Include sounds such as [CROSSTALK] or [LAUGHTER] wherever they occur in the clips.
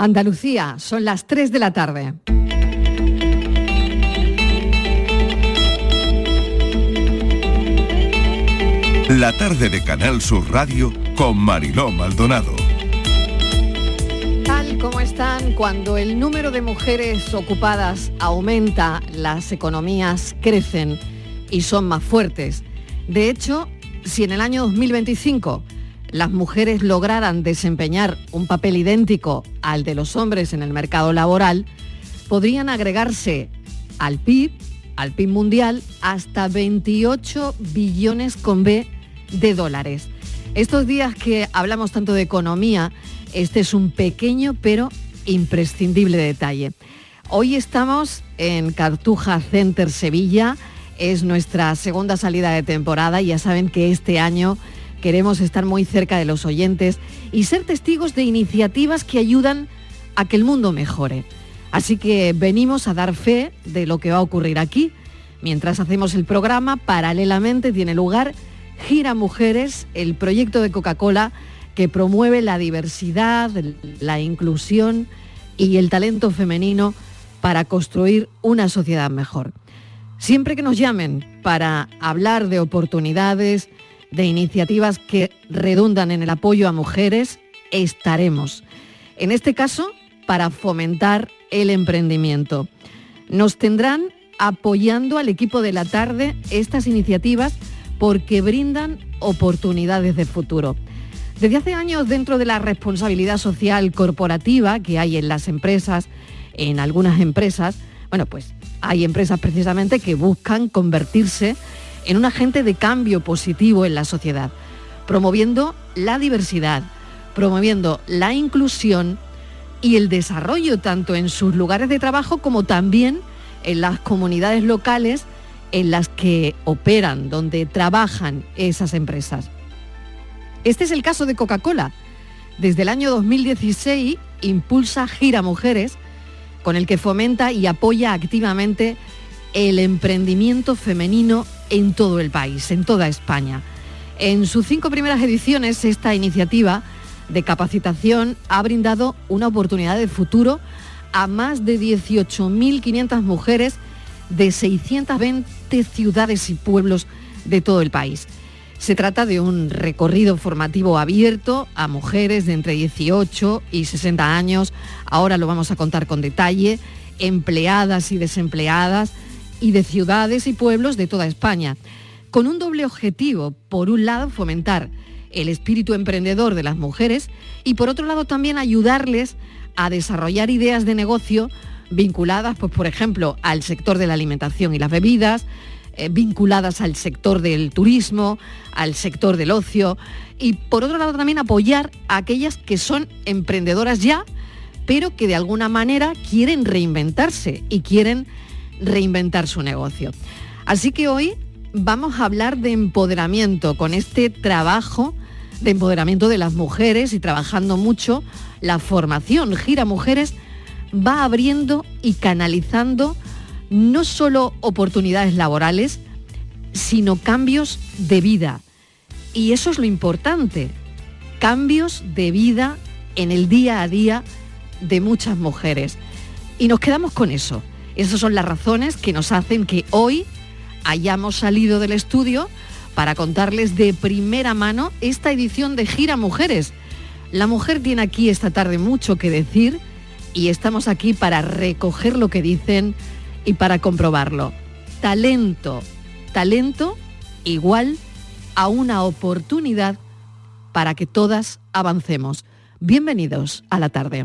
Andalucía, son las 3 de la tarde. La tarde de Canal Sur Radio con Mariló Maldonado. Tal como están, cuando el número de mujeres ocupadas aumenta, las economías crecen y son más fuertes. De hecho, si en el año 2025 las mujeres lograran desempeñar un papel idéntico al de los hombres en el mercado laboral, podrían agregarse al PIB, al PIB mundial, hasta 28 billones con B de dólares. Estos días que hablamos tanto de economía, este es un pequeño pero imprescindible detalle. Hoy estamos en Cartuja Center Sevilla, es nuestra segunda salida de temporada y ya saben que este año Queremos estar muy cerca de los oyentes y ser testigos de iniciativas que ayudan a que el mundo mejore. Así que venimos a dar fe de lo que va a ocurrir aquí. Mientras hacemos el programa, paralelamente tiene lugar Gira Mujeres, el proyecto de Coca-Cola que promueve la diversidad, la inclusión y el talento femenino para construir una sociedad mejor. Siempre que nos llamen para hablar de oportunidades, de iniciativas que redundan en el apoyo a mujeres, estaremos. En este caso, para fomentar el emprendimiento. Nos tendrán apoyando al equipo de la tarde estas iniciativas porque brindan oportunidades de futuro. Desde hace años, dentro de la responsabilidad social corporativa que hay en las empresas, en algunas empresas, bueno, pues hay empresas precisamente que buscan convertirse en un agente de cambio positivo en la sociedad, promoviendo la diversidad, promoviendo la inclusión y el desarrollo tanto en sus lugares de trabajo como también en las comunidades locales en las que operan, donde trabajan esas empresas. Este es el caso de Coca-Cola. Desde el año 2016 impulsa Gira Mujeres, con el que fomenta y apoya activamente el emprendimiento femenino en todo el país, en toda España. En sus cinco primeras ediciones, esta iniciativa de capacitación ha brindado una oportunidad de futuro a más de 18.500 mujeres de 620 ciudades y pueblos de todo el país. Se trata de un recorrido formativo abierto a mujeres de entre 18 y 60 años, ahora lo vamos a contar con detalle, empleadas y desempleadas, y de ciudades y pueblos de toda España, con un doble objetivo. Por un lado, fomentar el espíritu emprendedor de las mujeres y por otro lado también ayudarles a desarrollar ideas de negocio vinculadas, pues, por ejemplo, al sector de la alimentación y las bebidas, eh, vinculadas al sector del turismo, al sector del ocio y por otro lado también apoyar a aquellas que son emprendedoras ya, pero que de alguna manera quieren reinventarse y quieren reinventar su negocio. Así que hoy vamos a hablar de empoderamiento con este trabajo de empoderamiento de las mujeres y trabajando mucho la formación Gira Mujeres va abriendo y canalizando no solo oportunidades laborales, sino cambios de vida. Y eso es lo importante, cambios de vida en el día a día de muchas mujeres. Y nos quedamos con eso. Esas son las razones que nos hacen que hoy hayamos salido del estudio para contarles de primera mano esta edición de Gira Mujeres. La mujer tiene aquí esta tarde mucho que decir y estamos aquí para recoger lo que dicen y para comprobarlo. Talento, talento igual a una oportunidad para que todas avancemos. Bienvenidos a la tarde.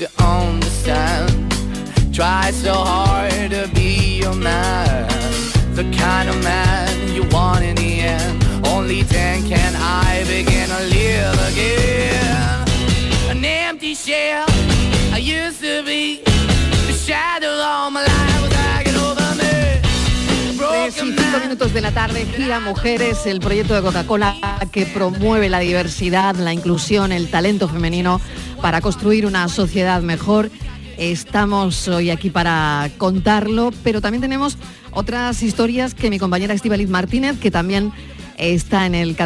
to understand. Try so hard to be your man. The kind of man you want in the end. Only then can I begin to live again. An empty shell I used to be. The shadow all my life cinco minutos de la tarde, Gira Mujeres, el proyecto de Coca-Cola que promueve la diversidad, la inclusión, el talento femenino para construir una sociedad mejor. Estamos hoy aquí para contarlo, pero también tenemos otras historias que mi compañera Estivaliz Martínez, que también está en el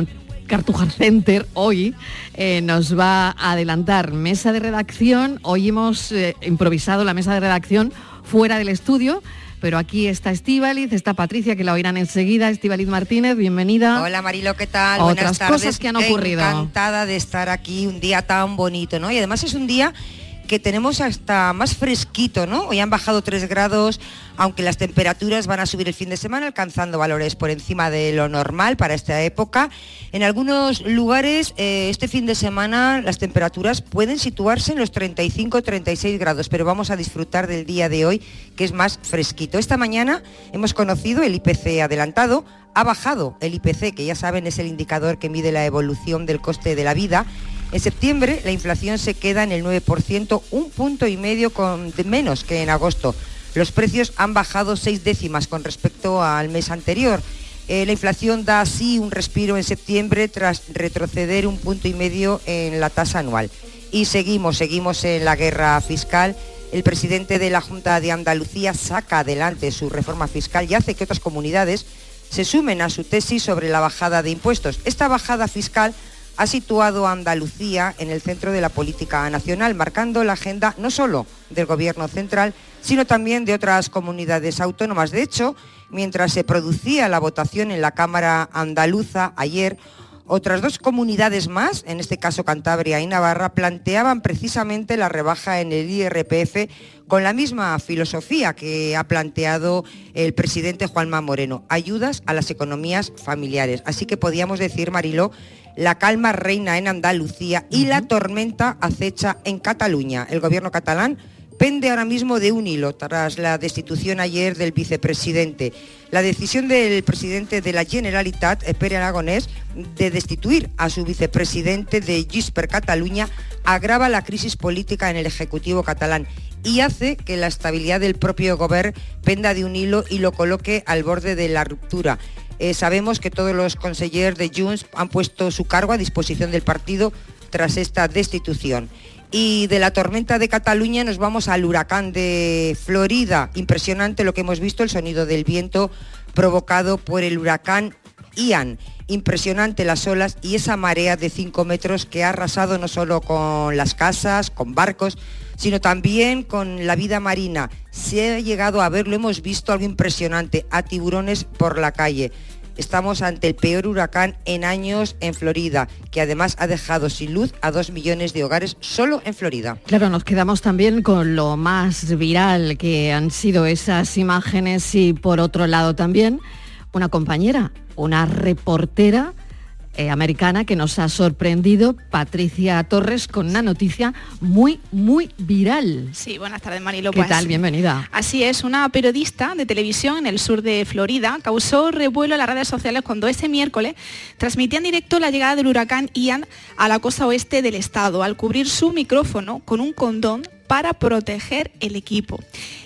Cartujar Center hoy, eh, nos va a adelantar mesa de redacción. Hoy hemos eh, improvisado la mesa de redacción fuera del estudio, pero aquí está Estíbaliz, está Patricia, que la oirán enseguida. Estíbaliz Martínez, bienvenida. Hola Marilo, ¿qué tal? Otras Buenas tardes. cosas que han ocurrido. Encantada de estar aquí un día tan bonito, ¿no? Y además es un día que tenemos hasta más fresquito, ¿no? Hoy han bajado 3 grados, aunque las temperaturas van a subir el fin de semana, alcanzando valores por encima de lo normal para esta época. En algunos lugares, eh, este fin de semana, las temperaturas pueden situarse en los 35-36 grados, pero vamos a disfrutar del día de hoy, que es más fresquito. Esta mañana hemos conocido el IPC adelantado, ha bajado el IPC, que ya saben es el indicador que mide la evolución del coste de la vida. En septiembre la inflación se queda en el 9%, un punto y medio con, menos que en agosto. Los precios han bajado seis décimas con respecto al mes anterior. Eh, la inflación da así un respiro en septiembre tras retroceder un punto y medio en la tasa anual. Y seguimos, seguimos en la guerra fiscal. El presidente de la Junta de Andalucía saca adelante su reforma fiscal y hace que otras comunidades se sumen a su tesis sobre la bajada de impuestos. Esta bajada fiscal ha situado a Andalucía en el centro de la política nacional, marcando la agenda no solo del Gobierno central, sino también de otras comunidades autónomas. De hecho, mientras se producía la votación en la Cámara andaluza ayer, otras dos comunidades más, en este caso Cantabria y Navarra, planteaban precisamente la rebaja en el IRPF con la misma filosofía que ha planteado el presidente Juanma Moreno, ayudas a las economías familiares. Así que podíamos decir, Mariló, la calma reina en Andalucía y la tormenta acecha en Cataluña. El gobierno catalán pende ahora mismo de un hilo tras la destitución ayer del vicepresidente. La decisión del presidente de la Generalitat, Pere Aragonés, de destituir a su vicepresidente de Junts per Catalunya agrava la crisis política en el Ejecutivo catalán y hace que la estabilidad del propio gobierno penda de un hilo y lo coloque al borde de la ruptura. Eh, sabemos que todos los consejeros de Junts han puesto su cargo a disposición del partido tras esta destitución. Y de la tormenta de Cataluña nos vamos al huracán de Florida. Impresionante lo que hemos visto, el sonido del viento provocado por el huracán Ian. Impresionante las olas y esa marea de 5 metros que ha arrasado no solo con las casas, con barcos, sino también con la vida marina. Se ha llegado a ver, lo hemos visto, algo impresionante, a tiburones por la calle. Estamos ante el peor huracán en años en Florida, que además ha dejado sin luz a dos millones de hogares solo en Florida. Claro, nos quedamos también con lo más viral que han sido esas imágenes y por otro lado también una compañera, una reportera eh, americana que nos ha sorprendido, Patricia Torres, con una noticia muy, muy viral. Sí, buenas tardes Marilo. ¿Qué Pues, tal? Bienvenida. Así es, una periodista de televisión en el sur de Florida causó revuelo en las redes sociales cuando ese miércoles transmitía en directo la llegada del huracán Ian a la costa oeste del estado al cubrir su micrófono con un condón para proteger el equipo.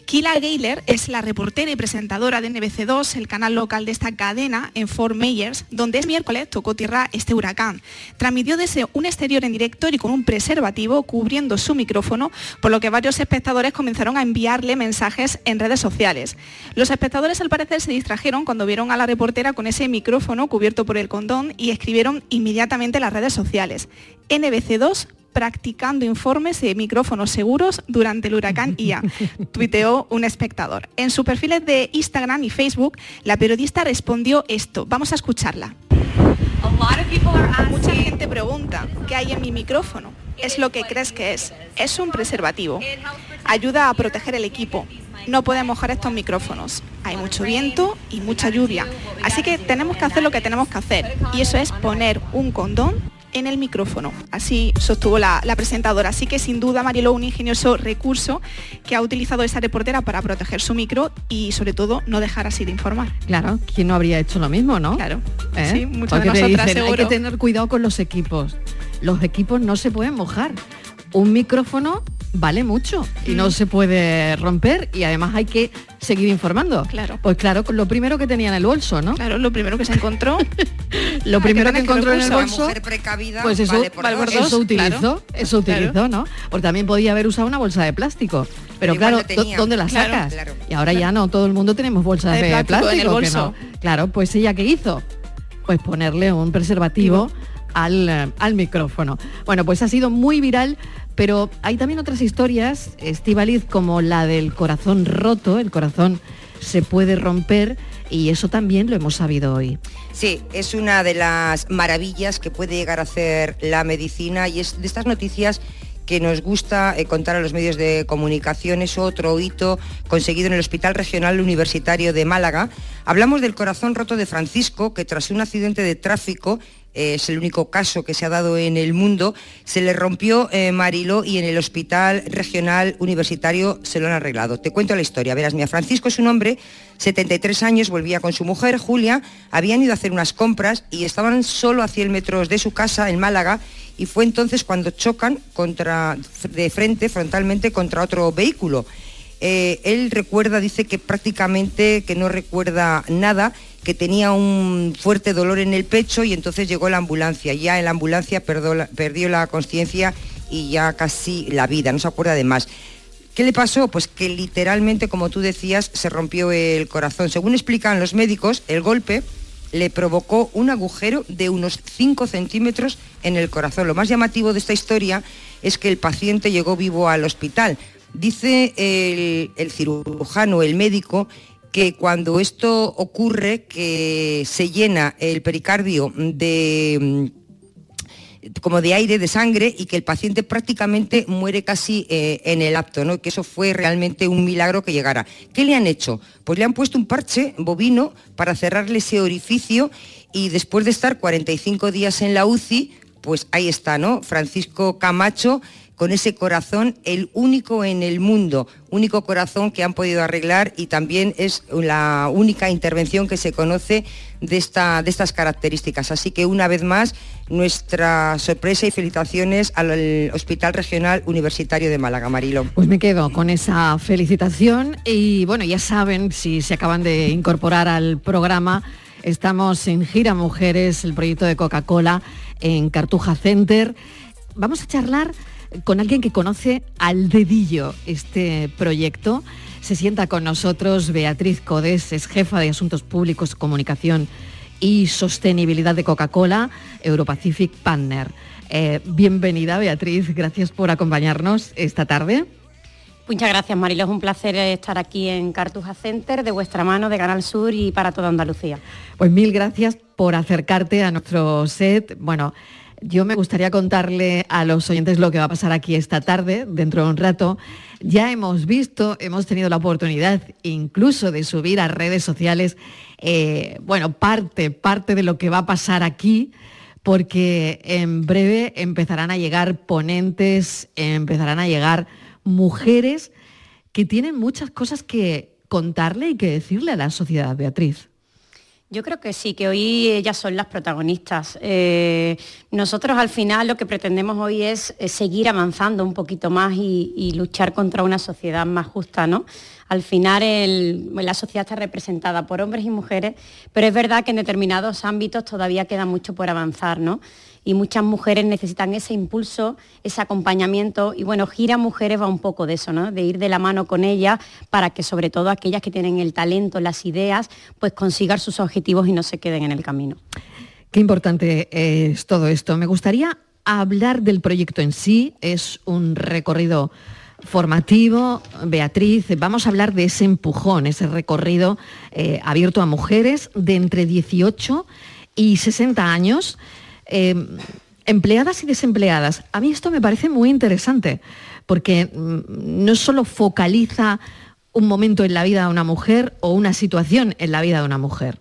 Kila Gayler es la reportera y presentadora de NBC2, el canal local de esta cadena en Fort Myers, donde este miércoles tocó tierra este huracán. Transmitió desde un exterior en directo y con un preservativo cubriendo su micrófono, por lo que varios espectadores comenzaron a enviarle mensajes en redes sociales. Los espectadores al parecer se distrajeron cuando vieron a la reportera con ese micrófono cubierto por el condón y escribieron inmediatamente en las redes sociales. NBC2 practicando informes de micrófonos seguros durante el huracán Ian, [LAUGHS] tuiteó un espectador. En sus perfiles de Instagram y Facebook, la periodista respondió esto. Vamos a escucharla. Mucha gente pregunta, ¿qué hay en mi micrófono? Es lo que crees que es. Es un preservativo. Ayuda a proteger el equipo. No puede mojar estos micrófonos. Hay mucho viento y mucha lluvia. Así que tenemos que hacer lo que tenemos que hacer. Y eso es poner un condón en el micrófono. Así sostuvo la, la presentadora. Así que sin duda, Mariló, un ingenioso recurso que ha utilizado esa reportera para proteger su micro y sobre todo no dejar así de informar. Claro, ¿quién no habría hecho lo mismo, no? Claro. ¿Eh? Sí, muchas de Porque nosotras dicen, hay que tener cuidado con los equipos. Los equipos no se pueden mojar. Un micrófono vale mucho y no se puede romper y además hay que seguir informando. Claro. Pues claro, con lo primero que tenía en el bolso, ¿no? Claro, lo primero que se encontró. [LAUGHS] Lo primero que encontró en el bolso, pues eso, vale por vale dos. por dos. eso utilizó, claro. eso utilizó, Claro. ¿no? Porque también podía haber usado una bolsa de plástico. Pero claro, lo ¿dó- tenía. ¿dónde la sacas? claro. Y ahora ya no, todo el mundo tenemos bolsas De de, plástico plástico. en el que no. Claro, pues ella qué hizo? Pues ponerle un preservativo al, eh, al micrófono. Bueno, pues ha sido muy viral, pero hay también otras historias, Estivaliz, como la del corazón roto, el corazón se puede romper y eso también lo hemos sabido hoy. Sí, es una de las maravillas que puede llegar a hacer la medicina y es de estas noticias que nos gusta eh, contar a los medios de comunicación. Es otro hito conseguido en el Hospital Regional Universitario de Málaga. Hablamos del corazón roto de Francisco, que tras un accidente de tráfico, es el único caso que se ha dado en el mundo, se le rompió eh, Mariló y en el Hospital Regional Universitario se lo han arreglado. Te cuento la historia. Verás, mira, Francisco es un hombre, 73 años, volvía con su mujer, Julia, habían ido a hacer unas compras y estaban solo a 100 metros de su casa en Málaga y fue entonces cuando chocan contra, de frente, frontalmente, contra otro vehículo. Eh, él recuerda, dice que prácticamente que no recuerda nada, que tenía un fuerte dolor en el pecho y entonces llegó la ambulancia. Ya en la ambulancia perdió la conciencia y ya casi la vida, no se acuerda de más. ¿Qué le pasó? Pues que literalmente, como tú decías, se rompió el corazón. Según explican los médicos, el golpe le provocó un agujero de unos 5 centímetros en el corazón. Lo más llamativo de esta historia es que el paciente llegó vivo al hospital. Dice el cirujano, el médico, que cuando esto ocurre, que se llena el pericardio de mm, como de aire, de sangre, y que el paciente prácticamente muere casi eh, en el acto, ¿no? que eso fue realmente un milagro que llegara. ¿Qué le han hecho? Pues le han puesto un parche bovino para cerrarle ese orificio y después de estar 45 días en la UCI, pues ahí está, ¿no? Francisco Camacho con ese corazón, el único en el mundo, único corazón que han podido arreglar y también es la única intervención que se conoce de, esta, de estas características. Así que una vez más, nuestra sorpresa y felicitaciones al Hospital Regional Universitario de Málaga, Marilo. Pues me quedo con esa felicitación y bueno, ya saben, si se acaban de incorporar al programa, estamos en Gira Mujeres, el proyecto de Coca-Cola en Cartuja Center. Vamos a charlar con alguien que conoce al dedillo este proyecto. Se sienta con nosotros Beatriz Codes, es jefa de Asuntos Públicos, Comunicación y Sostenibilidad de Coca-Cola, Europacific Partner. Eh, bienvenida Beatriz, gracias por acompañarnos esta tarde. Muchas gracias, Marilo. Es un placer estar aquí en Cartuja Center, de vuestra mano, de Canal Sur y para toda Andalucía. Pues mil gracias por acercarte a nuestro set. Bueno, yo me gustaría contarle a los oyentes lo que va a pasar aquí esta tarde, dentro de un rato. Ya hemos visto, hemos tenido la oportunidad incluso de subir a redes sociales, eh, bueno, parte, parte de lo que va a pasar aquí, porque en breve empezarán a llegar ponentes, empezarán a llegar mujeres que tienen muchas cosas que contarle y que decirle a la sociedad, Beatriz. Yo creo que sí, que hoy ellas son las protagonistas. Eh, nosotros al final lo que pretendemos hoy es, eh, seguir avanzando un poquito más y, luchar contra una sociedad más justa, ¿no? Al final la sociedad está representada por hombres y mujeres, pero es verdad que en determinados ámbitos todavía queda mucho por avanzar, ¿no? Y muchas mujeres necesitan ese impulso, ese acompañamiento y bueno, Gira Mujeres va un poco de eso, ¿no? De ir de la mano con ellas para que sobre todo aquellas que tienen el talento, las ideas, pues consigan sus objetivos y no se queden en el camino. Qué importante es todo esto. Me gustaría hablar del proyecto en sí. Es un recorrido formativo. Beatriz, vamos a hablar de ese empujón, ese recorrido eh, abierto a mujeres de entre 18 y 60 años, eh, empleadas y desempleadas. A mí esto me parece muy interesante, porque mm, no solo focaliza un momento en la vida de una mujer o una situación en la vida de una mujer.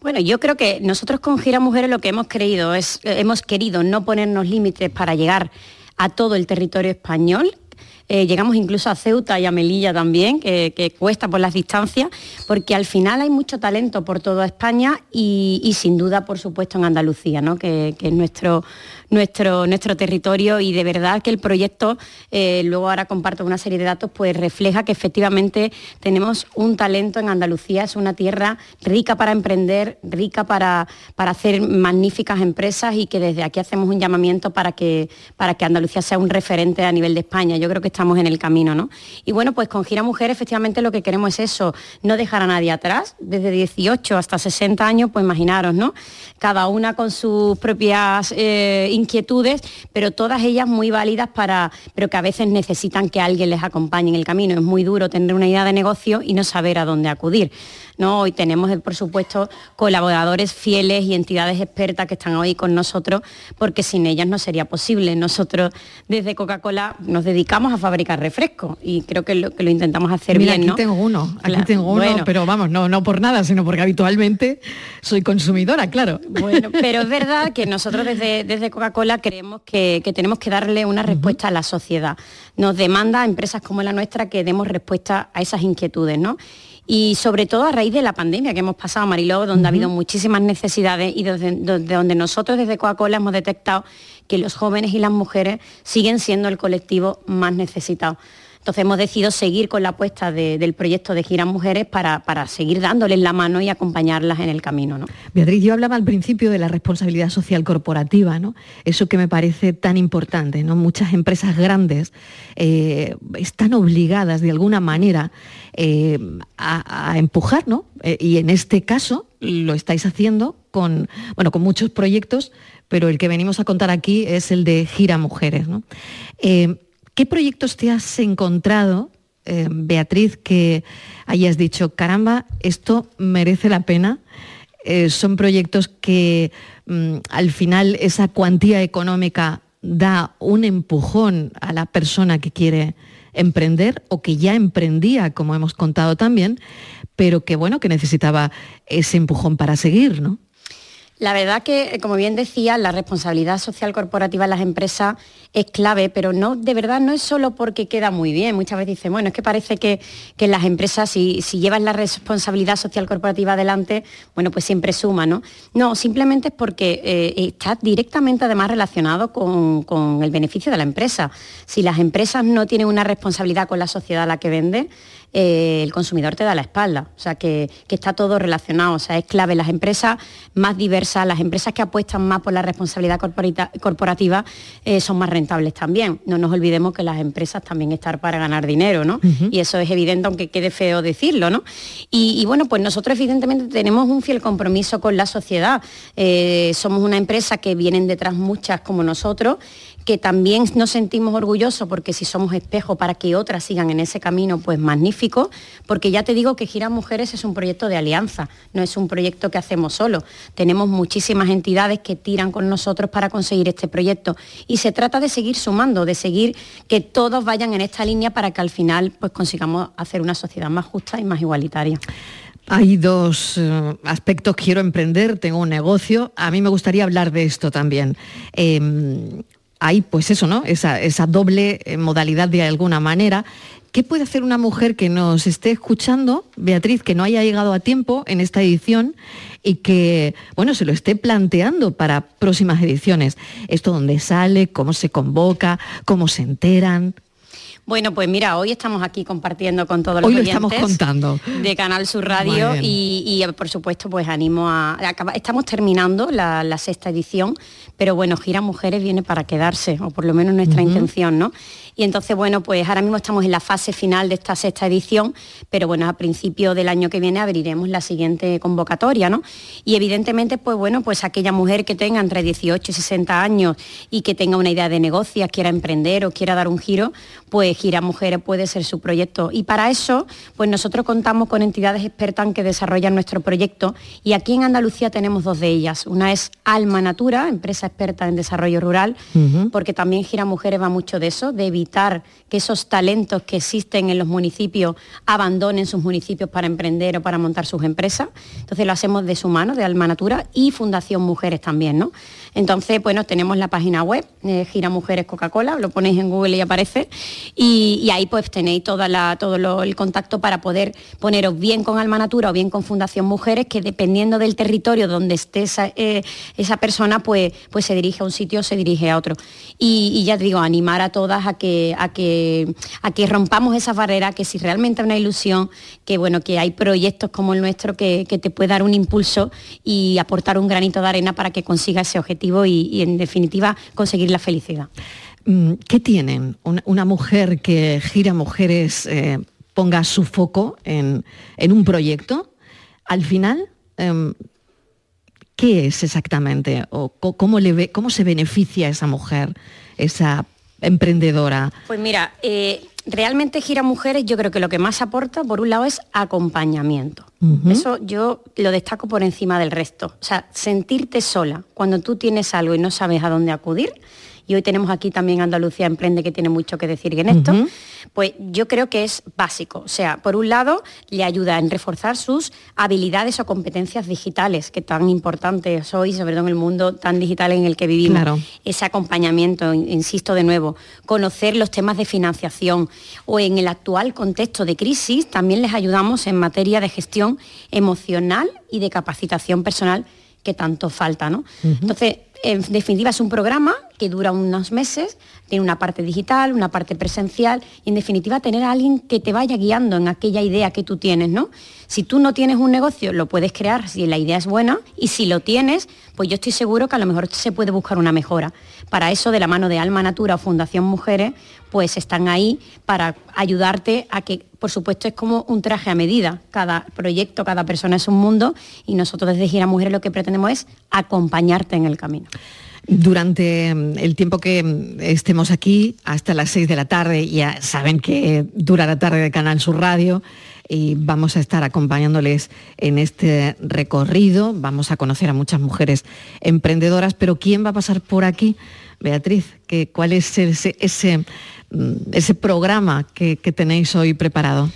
Bueno, yo creo que nosotros con Gira Mujeres lo que hemos creído es, eh, hemos querido no ponernos límites para llegar a todo el territorio español. Eh, llegamos incluso a Ceuta y a Melilla también, que, cuesta por las distancias, porque al final hay mucho talento por toda España y, sin duda, por supuesto, en Andalucía, ¿no? que es nuestro, nuestro, nuestro territorio y de verdad que el proyecto, eh, luego ahora comparto una serie de datos, pues refleja que efectivamente tenemos un talento en Andalucía, es una tierra rica para emprender, rica para, para hacer magníficas empresas y que desde aquí hacemos un llamamiento para que, para que Andalucía sea un referente a nivel de España. Yo creo que estamos en el camino, ¿no? Y bueno, pues con Gira Mujer efectivamente lo que queremos es eso, no dejar a nadie atrás, desde 18 hasta 60 años, pues imaginaros, ¿no? Cada una con sus propias eh, inquietudes, pero todas ellas muy válidas para, pero que a veces necesitan que alguien les acompañe en el camino. Es muy duro tener una idea de negocio y no saber a dónde acudir. ¿no? Hoy tenemos, por supuesto, colaboradores fieles y entidades expertas que están hoy con nosotros, porque sin ellas no sería posible. Nosotros desde Coca-Cola nos dedicamos a fabricar refrescos y creo que lo, que lo intentamos hacer Mira, bien. aquí ¿no? tengo uno, aquí Claro, tengo uno, bueno. pero vamos, no, no por nada, sino porque habitualmente soy consumidora, claro. Bueno, pero es verdad que nosotros desde, desde Coca-Cola creemos que, que tenemos que darle una respuesta a la sociedad. Nos demanda a empresas como la nuestra que demos respuesta a esas inquietudes, ¿no? Y sobre todo a raíz de la pandemia que hemos pasado, Mariló, donde ha habido muchísimas necesidades y desde donde nosotros desde Coca-Cola hemos detectado que los jóvenes y las mujeres siguen siendo el colectivo más necesitado. Entonces hemos decidido seguir con la apuesta de- del proyecto de Giras Mujeres para, para seguir dándoles la mano y acompañarlas en el camino. ¿no? Beatriz, yo hablaba al principio de la responsabilidad social corporativa, ¿no? Eso que me parece tan importante, ¿no? Muchas empresas grandes eh, están obligadas de alguna manera eh, a, a empujar, ¿no? Eh, y en este caso lo estáis haciendo con, bueno, con muchos proyectos, pero el que venimos a contar aquí es el de Gira Mujeres, ¿no? Eh, ¿Qué proyectos te has encontrado, eh, Beatriz, que hayas dicho, caramba, esto merece la pena? Eh, son proyectos que mm, al final esa cuantía económica da un empujón a la persona que quiere emprender o que ya emprendía, como hemos contado también, pero que bueno, que necesitaba ese empujón para seguir, ¿no? La verdad que, como bien decía, la responsabilidad social corporativa en las empresas es clave, pero no, de verdad no es solo porque queda muy bien. Muchas veces dicen, bueno, es que parece que, que las empresas, si, si llevas la responsabilidad social corporativa adelante, bueno, pues siempre suma, ¿no? No, simplemente es porque eh, está directamente además relacionado con, con el beneficio de la empresa. Si las empresas no tienen una responsabilidad con la sociedad a la que venden, eh, el consumidor te da la espalda. O sea, que, que está todo relacionado. O sea, es clave. Las empresas más diversas, las empresas que apuestan más por la responsabilidad corporativa eh, son más rentables también. No nos olvidemos que las empresas también están para ganar dinero, ¿no? Y eso es evidente, aunque quede feo decirlo, ¿no? Y, y bueno, pues nosotros evidentemente tenemos un fiel compromiso con la sociedad. Eh, somos una empresa que vienen detrás muchas como nosotros que también nos sentimos orgullosos porque si somos espejo para que otras sigan en ese camino, pues magnífico, porque ya te digo que Gira Mujeres es un proyecto de alianza, no es un proyecto que hacemos solo. Tenemos muchísimas entidades que tiran con nosotros para conseguir este proyecto y se trata de seguir sumando, de seguir que todos vayan en esta línea para que al final pues consigamos hacer una sociedad más justa y más igualitaria. Hay dos eh, aspectos, quiero emprender, tengo un negocio, a mí me gustaría hablar de esto también. Eh, hay pues eso, ¿no? Esa, esa doble eh, modalidad de alguna manera. ¿Qué puede hacer una mujer que nos esté escuchando, Beatriz, que no haya llegado a tiempo en esta edición y que, bueno, se lo esté planteando para próximas ediciones? ¿Esto dónde sale? ¿Cómo se convoca? ¿Cómo se enteran? Bueno, pues mira, hoy estamos aquí compartiendo con todos los Hoy lo estamos contando. de Canal Sur Radio y, y, por supuesto pues animo a... estamos terminando la, la sexta edición, pero bueno, Gira Mujeres viene para quedarse, o por lo menos nuestra intención, ¿no? Y entonces, bueno, pues ahora mismo estamos en la fase final de esta sexta edición, pero bueno, a principio del año que viene abriremos la siguiente convocatoria, ¿no? Y evidentemente, pues bueno, pues aquella mujer que tenga entre 18 y 60 años y que tenga una idea de negocio, quiera emprender o quiera dar un giro, pues Gira Mujeres puede ser su proyecto. Y para eso, pues nosotros contamos con entidades expertas que desarrollan nuestro proyecto y aquí en Andalucía tenemos dos de ellas. Una es Alma Natura, empresa experta en desarrollo rural, porque también Gira Mujeres va mucho de eso, de evitar que esos talentos que existen en los municipios abandonen sus municipios para emprender o para montar sus empresas. Entonces lo hacemos de su mano, de Alma Natura y Fundación Mujeres también, ¿no? Entonces, bueno, tenemos la página web, eh, Gira Mujeres Coca-Cola, lo ponéis en Google y aparece, y, ahí pues tenéis toda la, todo el contacto para poder poneros bien con Alma Natura o bien con Fundación Mujeres, que dependiendo del territorio donde esté esa, eh, persona, pues, pues se dirige a un sitio o se dirige a otro. Y, ya te digo, animar a todas a que, a que, a que rompamos esa barrera, que si realmente es una ilusión, que bueno, que hay proyectos como el nuestro que, que te puede dar un impulso y aportar un granito de arena para que consiga ese objetivo y, en definitiva conseguir la felicidad. Mm, ¿Qué tienen una, mujer que gira mujeres, eh, ponga su foco en, un proyecto? Al final, em, ¿qué es exactamente? ¿O cómo, le ve, ¿Cómo se beneficia esa mujer, esa emprendedora? Pues mira, eh, realmente Gira Mujeres yo creo que lo que más aporta, por un lado, es acompañamiento. Eso yo lo destaco por encima del resto. O sea, sentirte sola cuando tú tienes algo y no sabes a dónde acudir, y hoy tenemos aquí también Andalucía Emprende que tiene mucho que decir en esto, pues yo creo que es básico. O sea, por un lado, le ayuda en reforzar sus habilidades o competencias digitales, que tan importantes hoy, sobre todo en el mundo tan digital en el que vivimos. Ese acompañamiento, insisto de nuevo, conocer los temas de financiación o en el actual contexto de crisis, también les ayudamos en materia de gestión emocional y de capacitación personal que tanto falta. ¿no? Entonces, en definitiva, es un programa que dura unos meses, tiene una parte digital, una parte presencial, y en definitiva tener a alguien que te vaya guiando en aquella idea que tú tienes, ¿no? Si tú no tienes un negocio, lo puedes crear si la idea es buena, y si lo tienes, pues yo estoy seguro que a lo mejor se puede buscar una mejora. Para eso, de la mano de Alma Natura o Fundación Mujeres, pues están ahí para ayudarte a que, por supuesto, es como un traje a medida. Cada proyecto, cada persona es un mundo, y nosotros desde Gira Mujeres lo que pretendemos es acompañarte en el camino. Durante mm, el tiempo que mm, estemos aquí, hasta las 6 de la tarde, ya saben que dura la tarde de Canal Sur Radio y vamos a estar acompañándoles en este recorrido. Vamos a conocer a muchas mujeres emprendedoras, pero ¿quién va a pasar por aquí? Beatriz, ¿cuál es ese, ese, mm, ese programa que tenéis hoy preparado?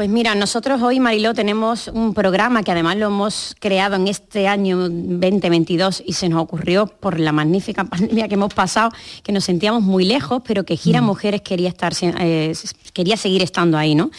Pues mira, nosotros hoy, Mariló, tenemos un programa que además lo hemos creado en este año 2022 y se nos ocurrió por la magnífica [LAUGHS] pandemia que hemos pasado, que nos sentíamos muy lejos, pero que Gira mm. Mujeres quería, estar, eh, quería seguir estando ahí, ¿no?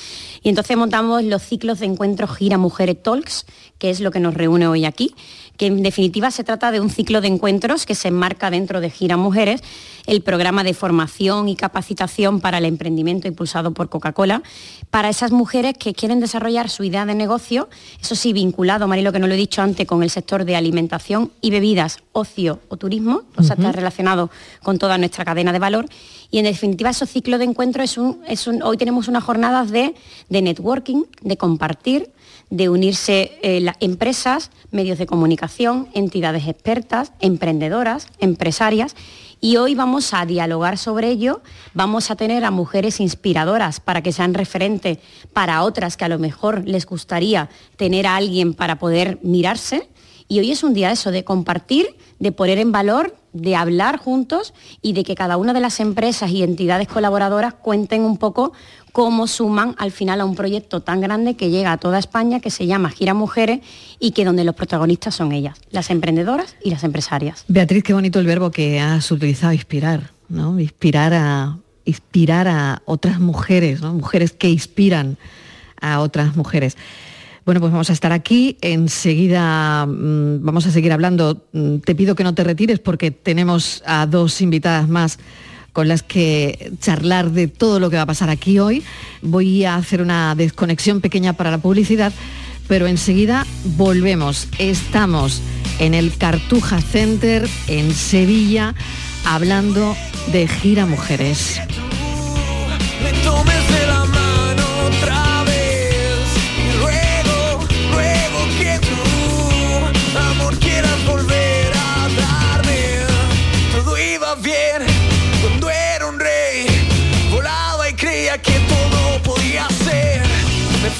Y entonces montamos los ciclos de encuentro Gira Mujeres Talks, que es lo que nos reúne hoy aquí que en definitiva se trata de un ciclo de encuentros que se enmarca dentro de Gira Mujeres, el programa de formación y capacitación para el emprendimiento impulsado por Coca-Cola, para esas mujeres que quieren desarrollar su idea de negocio, eso sí, vinculado, Marilo, que no lo he dicho antes, con el sector de alimentación y bebidas, ocio o turismo, o sea, está relacionado con toda nuestra cadena de valor. Y en definitiva, esos ciclos de encuentros es un, hoy tenemos unas jornadas de, de networking, de compartir, de unirse eh, las empresas, medios de comunicación, entidades expertas, emprendedoras, empresarias. Y hoy vamos a dialogar sobre ello, vamos a tener a mujeres inspiradoras para que sean referentes para otras que a lo mejor les gustaría tener a alguien para poder mirarse. Y hoy es un día eso, de compartir, de poner en valor, de hablar juntos y de que cada una de las empresas y entidades colaboradoras cuenten un poco cómo suman al final a un proyecto tan grande que llega a toda España, que se llama Gira Mujeres y que donde los protagonistas son ellas, las emprendedoras y las empresarias. Beatriz, qué bonito el verbo que has utilizado, inspirar, ¿no? Inspirar a, inspirar a otras mujeres, ¿no? Mujeres que inspiran a otras mujeres. Bueno, pues vamos a estar aquí. Enseguida mm, vamos a seguir hablando. Mm, te pido que no te retires porque tenemos a dos invitadas más con las que charlar de todo lo que va a pasar aquí hoy. Voy a hacer una desconexión pequeña para la publicidad, pero enseguida volvemos. Estamos en el Cartuja Center en Sevilla hablando de Gira Mujeres.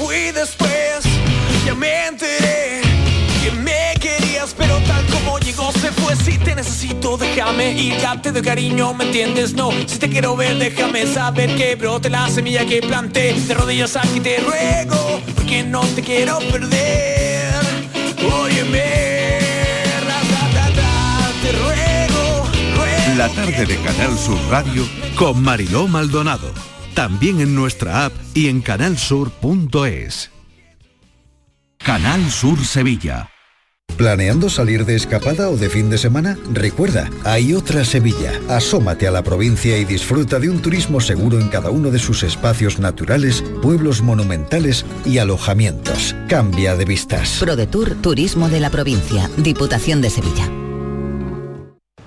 Fui después, ya me enteré que me querías, pero tal como llegó se fue. Si te necesito, déjame ir, ya te doy cariño, ¿me entiendes? No, si te quiero ver, déjame saber que brote la semilla que planté. De rodillas aquí te ruego, porque no te quiero perder. Óyeme, ra-ra-ra-ra, te ruego, ruego. La tarde de Canal Sur Radio Con Mariló Maldonado. También en nuestra app y en canalsur.es. Canal Sur Sevilla. ¿Planeando salir de escapada o de fin de semana? Recuerda, hay otra Sevilla. Asómate a la provincia y disfruta de un turismo seguro en cada uno de sus espacios naturales, pueblos monumentales y alojamientos. Cambia de vistas. ProDetour Turismo de la Provincia, Diputación de Sevilla.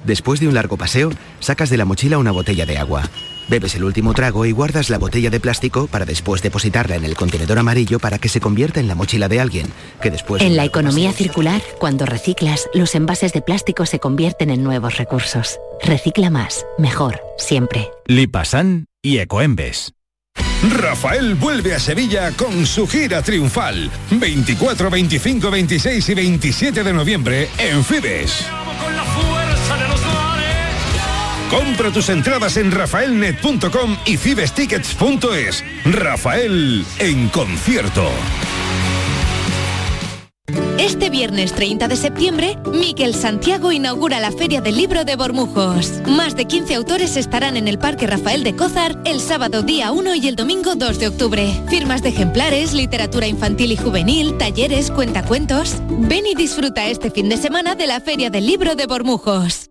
Después de un largo paseo, sacas de la mochila una botella de agua. Bebes el último trago y guardas la botella de plástico para después depositarla en el contenedor amarillo para que se convierta en la mochila de alguien, que después... En la economía circular, cuando reciclas, los envases de plástico se convierten en nuevos recursos. Recicla más, mejor, siempre. Lipasan y Ecoembes. Rafael vuelve a Sevilla con su gira triunfal. 24, 25, 26 y 27 de noviembre en Fibes. Compra tus entradas en rafaelnet.com y fibestickets.es. Rafael en concierto. Este viernes 30 de septiembre, Miquel Santiago inaugura la Feria del Libro de Bormujos. Más de 15 autores estarán en el Parque Rafael de Cózar el sábado día 1 y el domingo 2 de octubre. Firmas de ejemplares, literatura infantil y juvenil, talleres, cuentacuentos. Ven y disfruta este fin de semana de la Feria del Libro de Bormujos.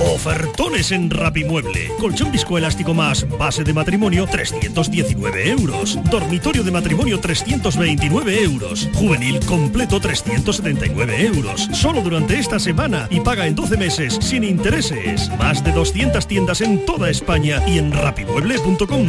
Ofertones en Rapimueble. Colchón viscoelástico más base de matrimonio 319 euros. Dormitorio de matrimonio 329 euros. Juvenil completo 379 euros. Solo durante esta semana y paga en 12 meses sin intereses. Más de 200 tiendas en toda España y en rapimueble.com.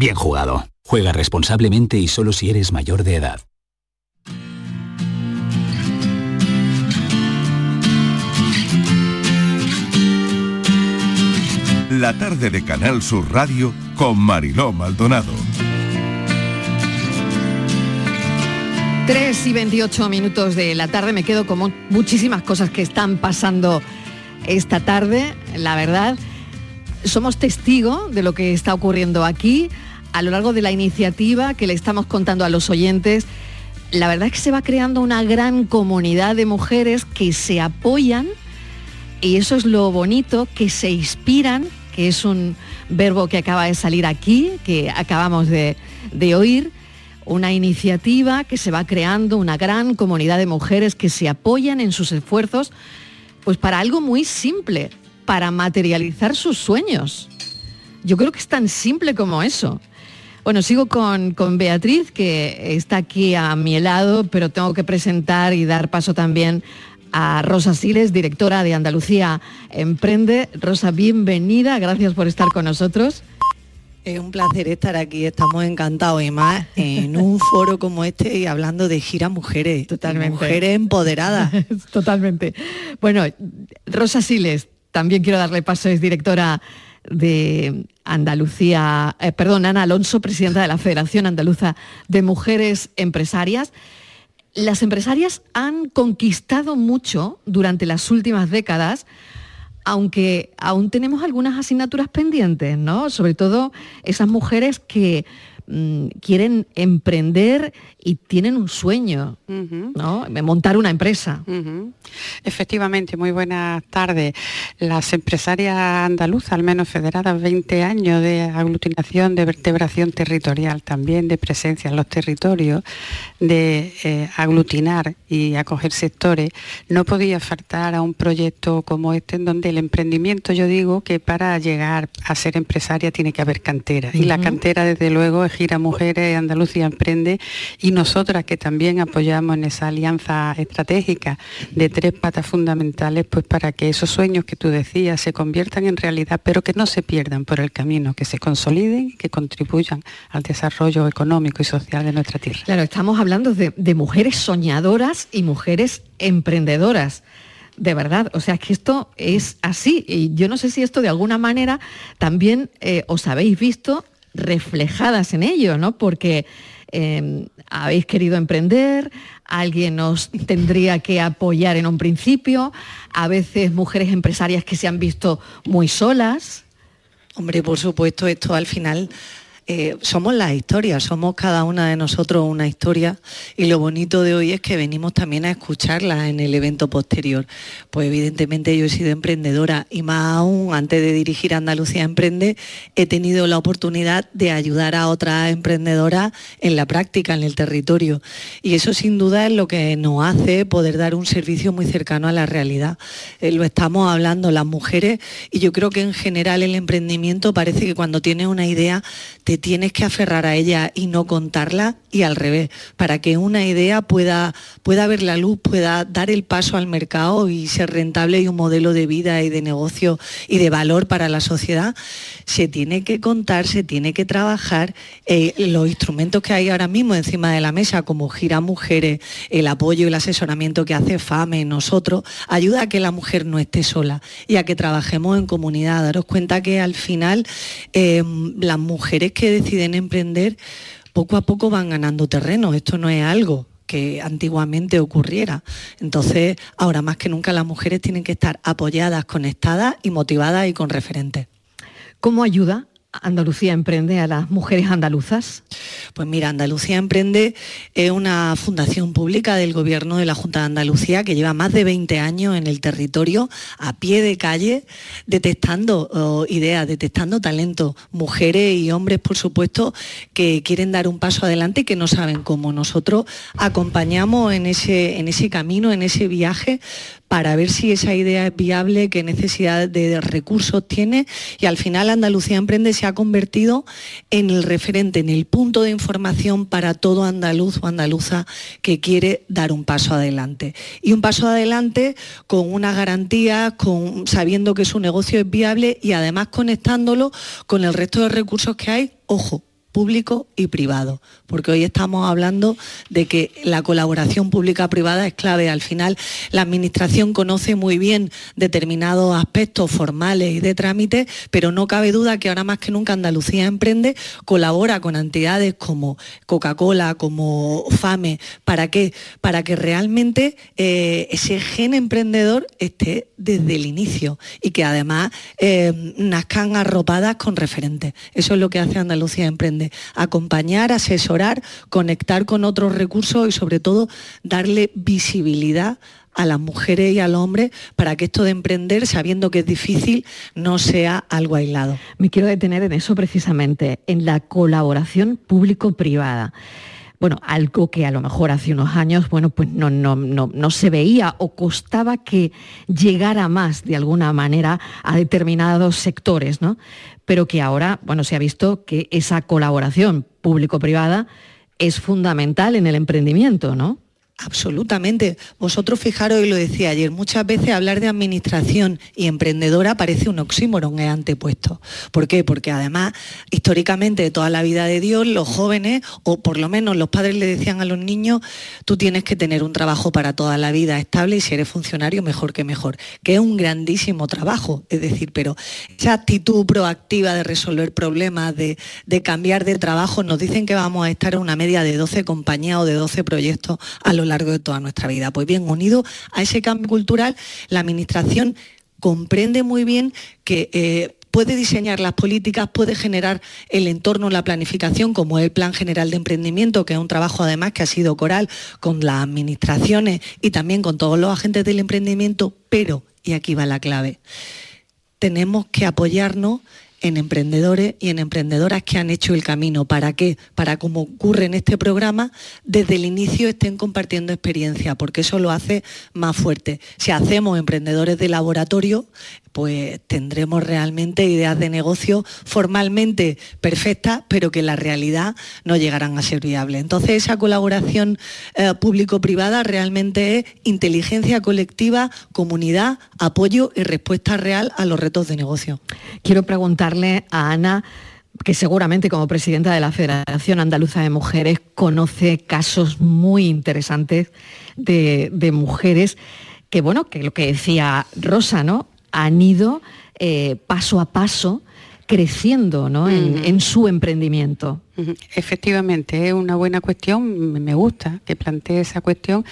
bien jugado. Juega responsablemente y solo si eres mayor de edad. La tarde de Canal Sur Radio con Mariló Maldonado. 3 y 28 minutos de la tarde me quedo con mu- muchísimas cosas que están pasando esta tarde, la verdad. Somos testigos de lo que está ocurriendo aquí a lo largo de la iniciativa que le estamos contando a los oyentes. La verdad es que se va creando una gran comunidad de mujeres que se apoyan y eso es lo bonito, que se inspiran, que es un verbo que acaba de salir aquí, que acabamos de, oír, una iniciativa que se va creando, una gran comunidad de mujeres que se apoyan en sus esfuerzos, pues para algo muy simple, para materializar sus sueños. Yo creo que es tan simple como eso. Bueno, sigo con, con Beatriz, que está aquí a mi lado, pero tengo que presentar y dar paso también a Rosa Siles, directora de Andalucía Emprende. Rosa, bienvenida, gracias por estar con nosotros. Es un placer estar aquí, estamos encantados y más en un [LAUGHS] foro como este y hablando de gira mujeres, Totalmente. mujeres empoderadas. [LAUGHS] Totalmente. Bueno, Rosa Siles, también quiero darle paso, es directora de Andalucía, eh, perdón, Ana Alonso, presidenta de la Federación Andaluza de Mujeres Empresarias. Las empresarias han conquistado mucho durante las últimas décadas, aunque aún tenemos algunas asignaturas pendientes, ¿no? Sobre todo esas mujeres que mm, quieren emprender y tienen un sueño, ¿no? Montar una empresa. Efectivamente, muy buenas tardes. Las empresarias andaluzas, al menos federadas, 20 años de aglutinación, de vertebración territorial, también de presencia en los territorios, de eh, aglutinar y acoger sectores, no podía faltar a un proyecto como este en donde el emprendimiento, yo digo que para llegar a ser empresaria tiene que haber cantera. Y la cantera, desde luego, es Gira Mujeres, Andalucía Emprende y nosotras que también apoyamos en esa alianza estratégica de tres patas fundamentales, pues para que esos sueños que tú decías se conviertan en realidad, pero que no se pierdan por el camino, que se consoliden y que contribuyan al desarrollo económico y social de nuestra tierra. Claro, estamos hablando de, mujeres soñadoras y mujeres emprendedoras. De verdad, o sea, que esto es así. Y yo no sé si esto de alguna manera también eh, os habéis visto reflejadas en ello, ¿no? Porque eh, habéis querido emprender, alguien os tendría que apoyar en un principio, a veces mujeres empresarias que se han visto muy solas. Hombre, por supuesto, esto al final eh, somos las historias, somos cada una de nosotros una historia y lo bonito de hoy es que venimos también a escucharla en el evento posterior. Pues evidentemente yo he sido emprendedora y más aún antes de dirigir Andalucía Emprende he tenido la oportunidad de ayudar a otras emprendedoras en la práctica, en el territorio. Y eso sin duda es lo que nos hace poder dar un servicio muy cercano a la realidad. Eh, lo estamos hablando las mujeres y yo creo que en general el emprendimiento parece que cuando tienes una idea te tienes que aferrar a ella y no contarla y al revés, para que una idea pueda, pueda ver la luz, pueda dar el paso al mercado y ser rentable y un modelo de vida y de negocio y de valor para la sociedad, se tiene que contar, se tiene que trabajar. Eh, los instrumentos que hay ahora mismo encima de la mesa, como Gira Mujeres, el apoyo y el asesoramiento que hace FAME, nosotros, ayuda a que la mujer no esté sola y a que trabajemos en comunidad. Daros cuenta que al final eh, las mujeres que deciden emprender poco a poco van ganando terreno. Esto no es algo que antiguamente ocurriera. Entonces, ahora más que nunca las mujeres tienen que estar apoyadas, conectadas y motivadas y con referentes. ¿Cómo ayuda Andalucía Emprende a las mujeres andaluzas? Pues mira, Andalucía Emprende es una fundación pública del Gobierno de la Junta de Andalucía que lleva más de 20 años en el territorio, a pie de calle, detectando oh, ideas, detectando talento, mujeres y hombres, por supuesto, que quieren dar un paso adelante y que no saben cómo. Nosotros acompañamos en ese, en ese camino, en ese viaje, para ver si esa idea es viable, qué necesidad de recursos tiene y al final Andalucía Emprende se ha convertido en el referente, en el punto de información para todo andaluz o andaluza que quiere dar un paso adelante. Y un paso adelante con unas garantías, con, sabiendo que su negocio es viable y además conectándolo con el resto de recursos que hay, ojo, público y privado, porque hoy estamos hablando de que la colaboración pública-privada es clave. Al final, la Administración conoce muy bien determinados aspectos formales y de trámite, pero no cabe duda que ahora más que nunca Andalucía Emprende colabora con entidades como Coca-Cola, como FAME. ¿Para qué? Para que realmente eh, ese gen emprendedor esté desde el inicio y que además eh, nazcan arropadas con referentes. Eso es lo que hace Andalucía Emprende acompañar, asesorar, conectar con otros recursos y sobre todo darle visibilidad a las mujeres y al hombre para que esto de emprender, sabiendo que es difícil, no sea algo aislado. Me quiero detener en eso precisamente, en la colaboración público-privada. Bueno, algo que a lo mejor hace unos años, bueno, pues no, no, no, no se veía o costaba que llegara más de alguna manera a determinados sectores, ¿no? Pero que ahora, bueno, se ha visto que esa colaboración público-privada es fundamental en el emprendimiento, ¿no? Absolutamente. Vosotros fijaros, y lo decía ayer, muchas veces hablar de administración y emprendedora parece un oxímoron, es antepuesto. ¿Por qué? Porque además, históricamente, de toda la vida de Dios, los jóvenes, o por lo menos los padres le decían a los niños, tú tienes que tener un trabajo para toda la vida estable y si eres funcionario, mejor que mejor. Que es un grandísimo trabajo, es decir, pero esa actitud proactiva de resolver problemas, de, de cambiar de trabajo, nos dicen que vamos a estar en una media de 12 compañías o de 12 proyectos a lo largo de toda nuestra vida. Pues bien, unido a ese cambio cultural, la Administración comprende muy bien que... Eh, puede diseñar las políticas, puede generar el entorno, la planificación, como el Plan General de Emprendimiento, que es un trabajo además que ha sido coral con las administraciones y también con todos los agentes del emprendimiento, pero, y aquí va la clave, tenemos que apoyarnos en emprendedores y en emprendedoras que han hecho el camino. ¿Para qué? Para, como ocurre en este programa, desde el inicio estén compartiendo experiencia, porque eso lo hace más fuerte. Si hacemos emprendedores de laboratorio, pues tendremos realmente ideas de negocio formalmente perfectas, pero que en la realidad no llegarán a ser viables. Entonces esa colaboración eh, público-privada realmente es inteligencia colectiva, comunidad, apoyo y respuesta real a los retos de negocio. Quiero preguntarle a Ana que seguramente como presidenta de la Federación Andaluza de Mujeres conoce casos muy interesantes de, de mujeres que, bueno, que lo que decía Rosa, ¿no? Han ido eh, paso a paso creciendo en, su emprendimiento. Efectivamente, es una buena cuestión, me gusta que plantee esa cuestión,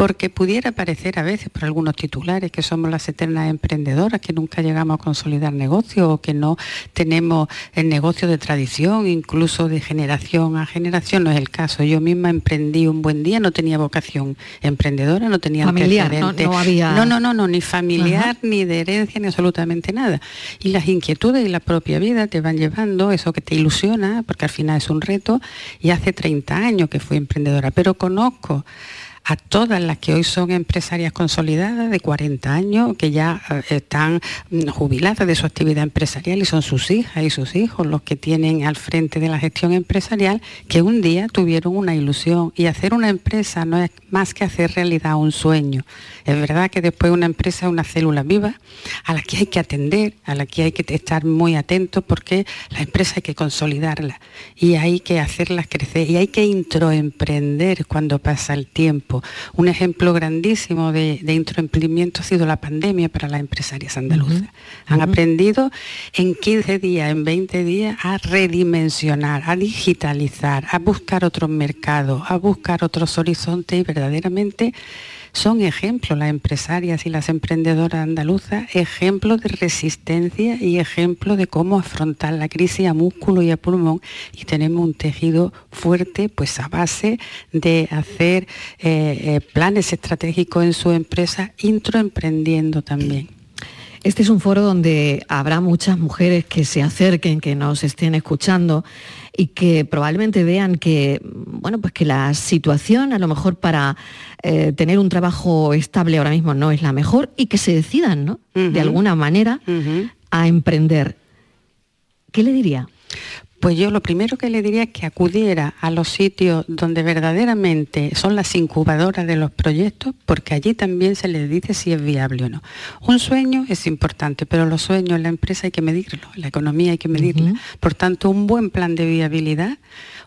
porque pudiera parecer a veces por algunos titulares que somos las eternas emprendedoras, que nunca llegamos a consolidar negocios o que no tenemos el negocio de tradición, incluso de generación a generación, no es el caso. Yo misma emprendí un buen día, no tenía vocación emprendedora, no tenía familiar, no, no, había... no, no, no, no, ni familiar, ni de herencia, ni absolutamente nada. Y las inquietudes y la propia vida te van llevando eso que te ilusiona, porque al final es un reto, y hace 30 años que fui emprendedora, pero conozco a todas las que hoy son empresarias consolidadas de 40 años, que ya eh, están mm, jubiladas de su actividad empresarial y son sus hijas y sus hijos los que tienen al frente de la gestión empresarial, que un día tuvieron una ilusión. Y hacer una empresa no es más que hacer realidad un sueño. Es verdad que después una empresa es una célula viva a la que hay que atender, a la que hay que estar muy atentos porque la empresa hay que consolidarla. Y hay que hacerlas crecer y hay que introemprender cuando pasa el tiempo un ejemplo grandísimo de, introemprendimiento ha sido la pandemia para las empresarias andaluzas. Han aprendido en 15 días, en 20 días, a redimensionar, a digitalizar, a buscar otros mercados, a buscar otros horizontes y verdaderamente son ejemplos las empresarias y las emprendedoras andaluzas, ejemplos de resistencia y ejemplos de cómo afrontar la crisis a músculo y a pulmón y tenemos un tejido fuerte pues a base de hacer eh, eh, planes estratégicos en su empresa, introemprendiendo también. Este es un foro donde habrá muchas mujeres que se acerquen, que nos estén escuchando y que probablemente vean que, bueno, pues que la situación a lo mejor para eh, tener un trabajo estable ahora mismo no es la mejor y que se decidan, ¿no? De alguna manera a emprender. ¿Qué le diría? Pues yo lo primero que le diría es que acudiera a los sitios donde verdaderamente son las incubadoras de los proyectos, porque allí también se les dice si es viable o no. Un sueño es importante, pero los sueños en la empresa hay que medirlo, la economía hay que medirla. Por tanto, un buen plan de viabilidad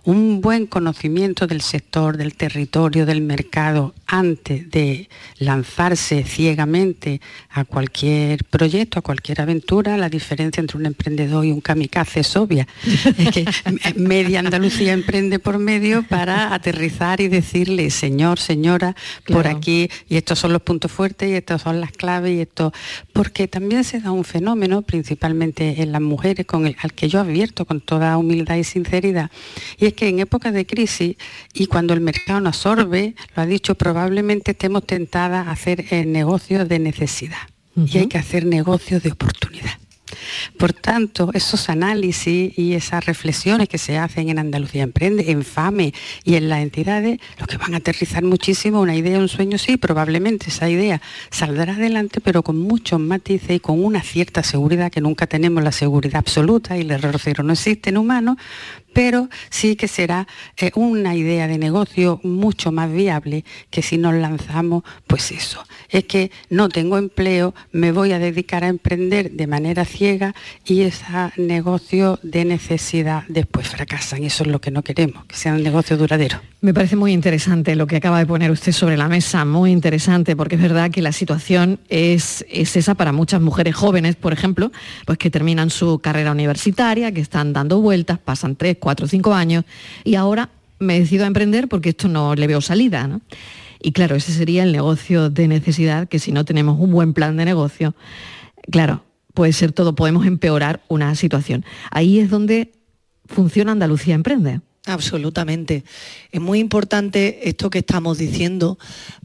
un buen conocimiento del sector, del territorio, del mercado, antes de lanzarse ciegamente a cualquier proyecto, a cualquier aventura, la diferencia entre un emprendedor y un kamikaze es obvia. [LAUGHS] es que media Andalucía emprende por medio para aterrizar y decirle, señor, señora, por aquí, y estos son los puntos fuertes, y estas son las claves, y esto. Porque también se da un fenómeno, principalmente en las mujeres, con el, al que yo advierto con toda humildad y sinceridad, y que en épocas de crisis y cuando el mercado nos absorbe, lo ha dicho, probablemente estemos tentadas a hacer eh, negocios de necesidad y hay que hacer negocios de oportunidad. Por tanto, esos análisis y esas reflexiones que se hacen en Andalucía Emprende, en FAME y en las entidades, lo que van a aterrizar muchísimo, una idea, un sueño, sí, probablemente esa idea saldrá adelante, pero con muchos matices y con una cierta seguridad, que nunca tenemos la seguridad absoluta y el error cero no existe en humanos, pero sí que será eh, una idea de negocio mucho más viable que si nos lanzamos, pues eso, es que no tengo empleo, me voy a dedicar a emprender de manera ciega y ese negocio de necesidad después fracasan y eso es lo que no queremos, que sea un negocio duradero. Me parece muy interesante lo que acaba de poner usted sobre la mesa, muy interesante, porque es verdad que la situación es, es esa para muchas mujeres jóvenes, por ejemplo, pues que terminan su carrera universitaria, que están dando vueltas, pasan tres, cuatro, cinco años y ahora me decido a emprender porque esto no le veo salida. Y claro, ese sería el negocio de necesidad, que si no tenemos un buen plan de negocio, claro, puede ser todo, podemos empeorar una situación. Ahí es donde funciona Andalucía Emprende. Absolutamente. Es muy importante esto que estamos diciendo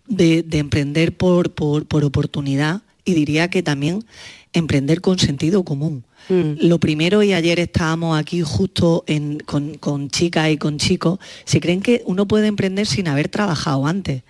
de, emprender por, por, oportunidad y diría que también emprender con sentido común. Mm. Lo primero, y ayer estábamos aquí justo con, con chicas y con chicos, se creen que uno puede emprender sin haber trabajado antes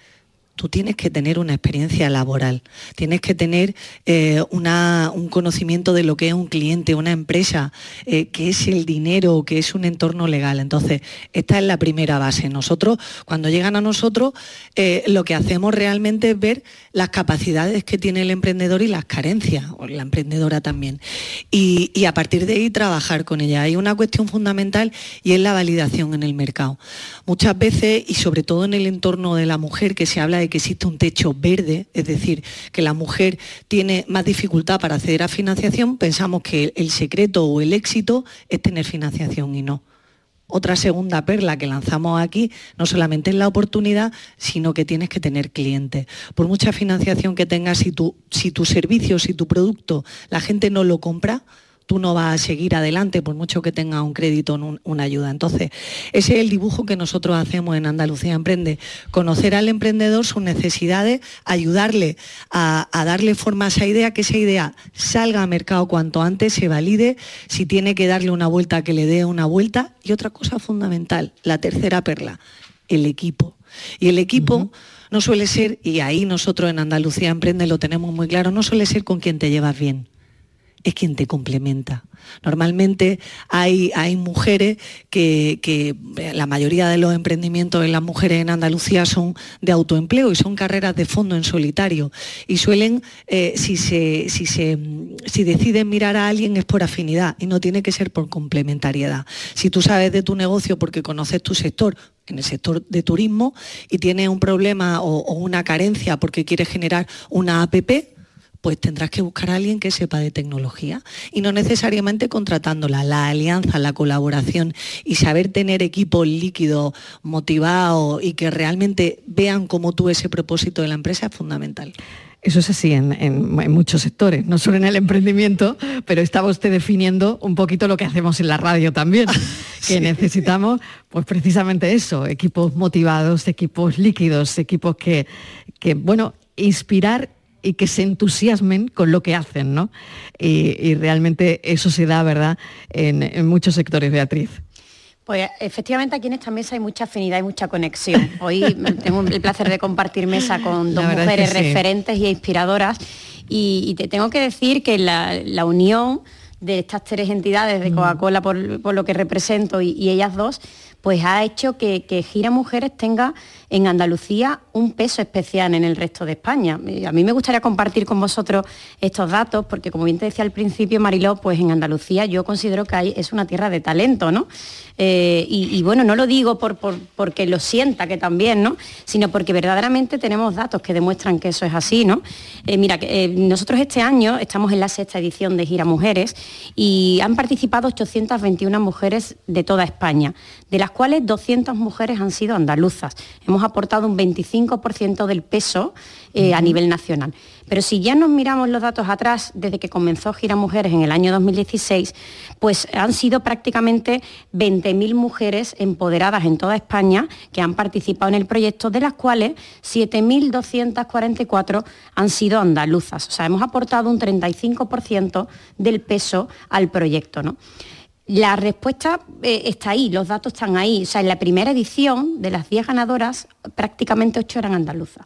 tú tienes que tener una experiencia laboral, tienes que tener eh, un conocimiento de lo que es un cliente, una empresa, eh, qué es el dinero, qué es un entorno legal. Entonces, esta es la primera base. Nosotros, cuando llegan a nosotros, eh, lo que hacemos realmente es ver las capacidades que tiene el emprendedor y las carencias, o la emprendedora también. Y, y a partir de ahí trabajar con ella. Hay una cuestión fundamental y es la validación en el mercado. Muchas veces, y sobre todo en el entorno de la mujer, que se habla de que existe un techo verde, es decir, que la mujer tiene más dificultad para acceder a financiación, pensamos que el secreto o el éxito es tener financiación y no. Otra segunda perla que lanzamos aquí no solamente es la oportunidad, sino que tienes que tener clientes. Por mucha financiación que tengas, si tu, si tu servicio, si tu producto, la gente no lo compra, tú no vas a seguir adelante por mucho que tengas un crédito, una ayuda. Entonces, ese es el dibujo que nosotros hacemos en Andalucía Emprende, conocer al emprendedor, sus necesidades, ayudarle a, darle forma a esa idea, que esa idea salga al mercado cuanto antes, se valide, si tiene que darle una vuelta, que le dé una vuelta. Y otra cosa fundamental, la tercera perla, el equipo. Y el equipo... no suele ser, y ahí nosotros en Andalucía Emprende lo tenemos muy claro, no suele ser con quien te llevas bien es quien te complementa. Normalmente hay, hay mujeres que, la mayoría de los emprendimientos de las mujeres en Andalucía son de autoempleo y son carreras de fondo en solitario. Y suelen, eh, si, se, si, se, si deciden mirar a alguien es por afinidad y no tiene que ser por complementariedad. Si tú sabes de tu negocio porque conoces tu sector, en el sector de turismo, y tienes un problema o, o una carencia porque quieres generar una APP, pues tendrás que buscar a alguien que sepa de tecnología y no necesariamente contratándola. La alianza, la colaboración y saber tener equipos líquidos, motivados y que realmente vean como tú ese propósito de la empresa es fundamental. Eso es así en, muchos sectores, no solo en el emprendimiento, pero estaba usted definiendo un poquito lo que hacemos en la radio también, [LAUGHS] que necesitamos pues precisamente eso, equipos motivados, equipos líquidos, equipos que, que bueno, inspirar y que se entusiasmen con lo que hacen, ¿no? Y, realmente eso se da, ¿verdad?, en, muchos sectores, Beatriz. Pues efectivamente aquí en esta mesa hay mucha afinidad y mucha conexión. Hoy [LAUGHS] tengo el placer de compartir mesa con dos mujeres referentes y inspiradoras y, te tengo que decir que la, unión de estas tres entidades de mm. Coca-Cola por, lo que represento y ellas dos, pues ha hecho que, Gira Mujeres tenga en Andalucía un peso especial en el resto de España. Eh, a mí me gustaría compartir con vosotros estos datos, porque como bien te decía al principio, Mariló, pues en Andalucía yo considero que es una tierra de talento, ¿no? Eh, y, bueno, no lo digo por, porque lo sienta, que también, ¿no? Sino porque verdaderamente tenemos datos que demuestran que eso es así, ¿no? Eh, mira, nosotros este año estamos en la sexta edición de Gira Mujeres y han participado 821 mujeres de toda España, de las cuales 200 mujeres han sido andaluzas. Hemos aportado un 25% del peso eh, a nivel nacional. Pero si ya nos miramos los datos atrás, desde que comenzó Gira Mujeres en el año 2016, pues han sido prácticamente 20.000 mujeres empoderadas en toda España que han participado en el proyecto, de las cuales 7.244 han sido andaluzas. O sea, hemos aportado un 35% del peso al proyecto. ¿no? La respuesta eh, está ahí, los datos están ahí. O sea, en la primera edición de las 10 ganadoras, prácticamente 8 eran andaluzas.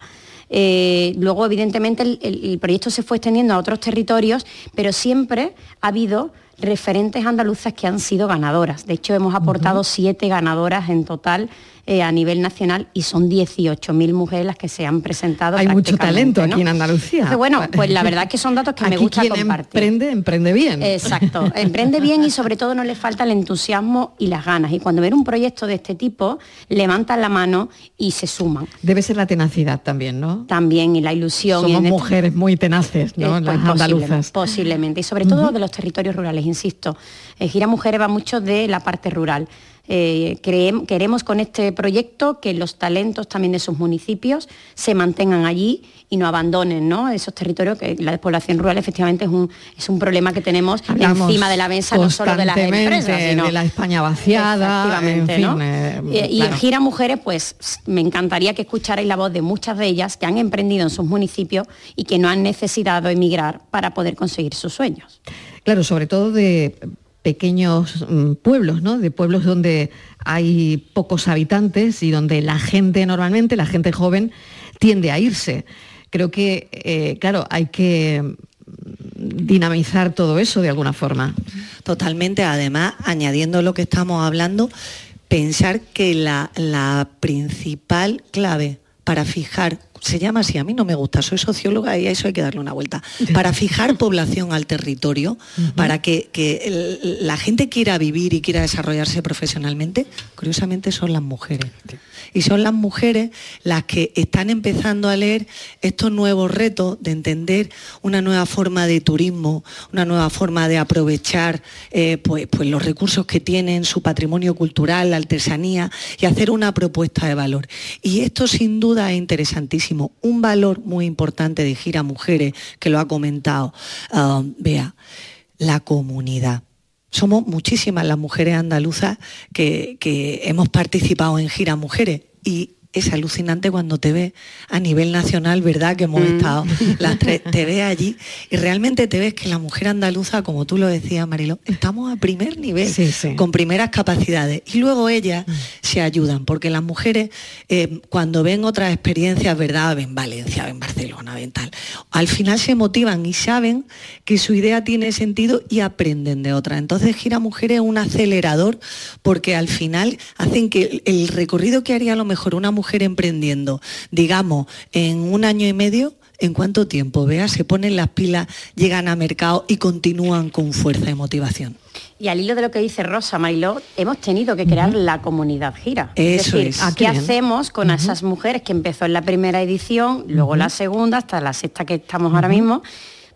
Eh, luego, evidentemente, el, proyecto se fue extendiendo a otros territorios, pero siempre ha habido referentes andaluzas que han sido ganadoras. De hecho, hemos aportado siete ganadoras en total eh, a nivel nacional y son 18.000 mujeres las que se han presentado. Hay mucho talento aquí en Andalucía. bueno, [LAUGHS] pues la verdad es que son datos que me gusta quien compartir. Emprende, emprende bien. Exacto, [LAUGHS] emprende bien y sobre todo no le falta el entusiasmo y las ganas. Y cuando ven un proyecto de este tipo, levantan la mano y se suman. Debe ser la tenacidad también, ¿no? También y la ilusión. Somos mujeres muy tenaces, ¿no? Eh, las pues andaluzas. Posiblemente, y sobre todo de los territorios rurales, insisto. Eh, Gira Mujeres va mucho de la parte rural. Eh, queremos con este proyecto que los talentos también de esos municipios se mantengan allí y no abandonen esos territorios, que la despoblación rural efectivamente es un, es un problema que tenemos encima de la mesa, no solo de las empresas, sino de la España vaciada, eh, y, en Gira Mujeres, pues me encantaría que escucharais la voz de muchas de ellas que han emprendido en sus municipios y que no han necesitado emigrar para poder conseguir sus sueños. Claro, sobre todo de pequeños mm, pueblos, ¿no? de pueblos donde hay pocos habitantes y donde la gente normalmente, la gente joven, tiende a irse. Creo que, eh, claro, hay que mm, dinamizar todo eso de alguna forma. Totalmente, además, añadiendo lo que estamos hablando, pensar que la, la principal clave para fijar se llama así, a mí no me gusta, soy socióloga y a eso hay que darle una vuelta, para [LAUGHS] fijar población al territorio, para que, la gente quiera vivir y quiera desarrollarse profesionalmente, curiosamente son las mujeres. Y son las mujeres las que están empezando a leer estos nuevos retos de entender una nueva forma de turismo, una nueva forma de aprovechar eh, pues, pues los recursos que tienen, su patrimonio cultural, la artesanía, y hacer una propuesta de valor. Y esto sin duda es interesantísimo. Un valor muy importante de Gira Mujeres, que lo ha comentado. Um, vea la comunidad. Somos muchísimas las mujeres andaluzas que, hemos participado en Gira Mujeres y es alucinante cuando te ves a nivel nacional, ¿verdad? Que hemos mm. estado las tres, [LAUGHS] te ves allí y realmente te ves que la mujer andaluza, como tú lo decías, Marilo, estamos a primer nivel, con primeras capacidades. Y luego ellas mm. se ayudan, porque las mujeres, eh, cuando ven otras experiencias, ¿verdad? Ven Valencia, ven Barcelona, ven tal, al final se motivan y saben que su idea tiene sentido y aprenden de otra. Entonces Gira Mujeres es un acelerador porque al final hacen que el recorrido que haría a lo mejor una mujer mujer emprendiendo, digamos, en un año y medio, ¿en cuánto tiempo? Vea, se ponen las pilas, llegan a mercado y continúan con fuerza y motivación. Y al hilo de lo que dice Rosa Mariló, hemos tenido que crear la comunidad gira. Eso es, decir, ¿qué hacemos con esas mujeres que empezó en la primera edición, luego la segunda, hasta la sexta que estamos ahora mismo?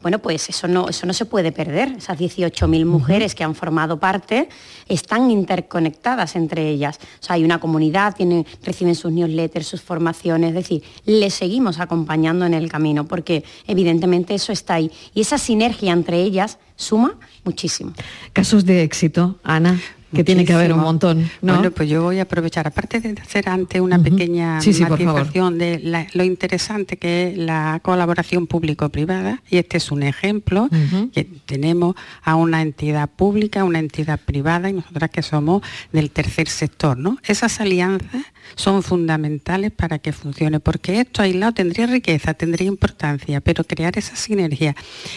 Bueno, pues eso no, eso no se puede perder. Esas 18.000 mujeres que han formado parte están interconectadas entre ellas. O sea, hay una comunidad, tienen, reciben sus newsletters, sus formaciones, es decir, les seguimos acompañando en el camino porque evidentemente eso está ahí. Y esa sinergia entre ellas suma muchísimo. Casos de éxito, Ana que tiene que haber un montón. Bueno, pues yo voy a aprovechar, aparte de hacer ante una pequeña sí, de lo interesante que es la colaboración público-privada, y este es un ejemplo, que tenemos a una entidad pública, una entidad privada, y nosotras que somos del tercer sector, ¿no? Esas alianzas son fundamentales para que funcione, porque esto aislado tendría riqueza, tendría importancia, pero crear esa sinergia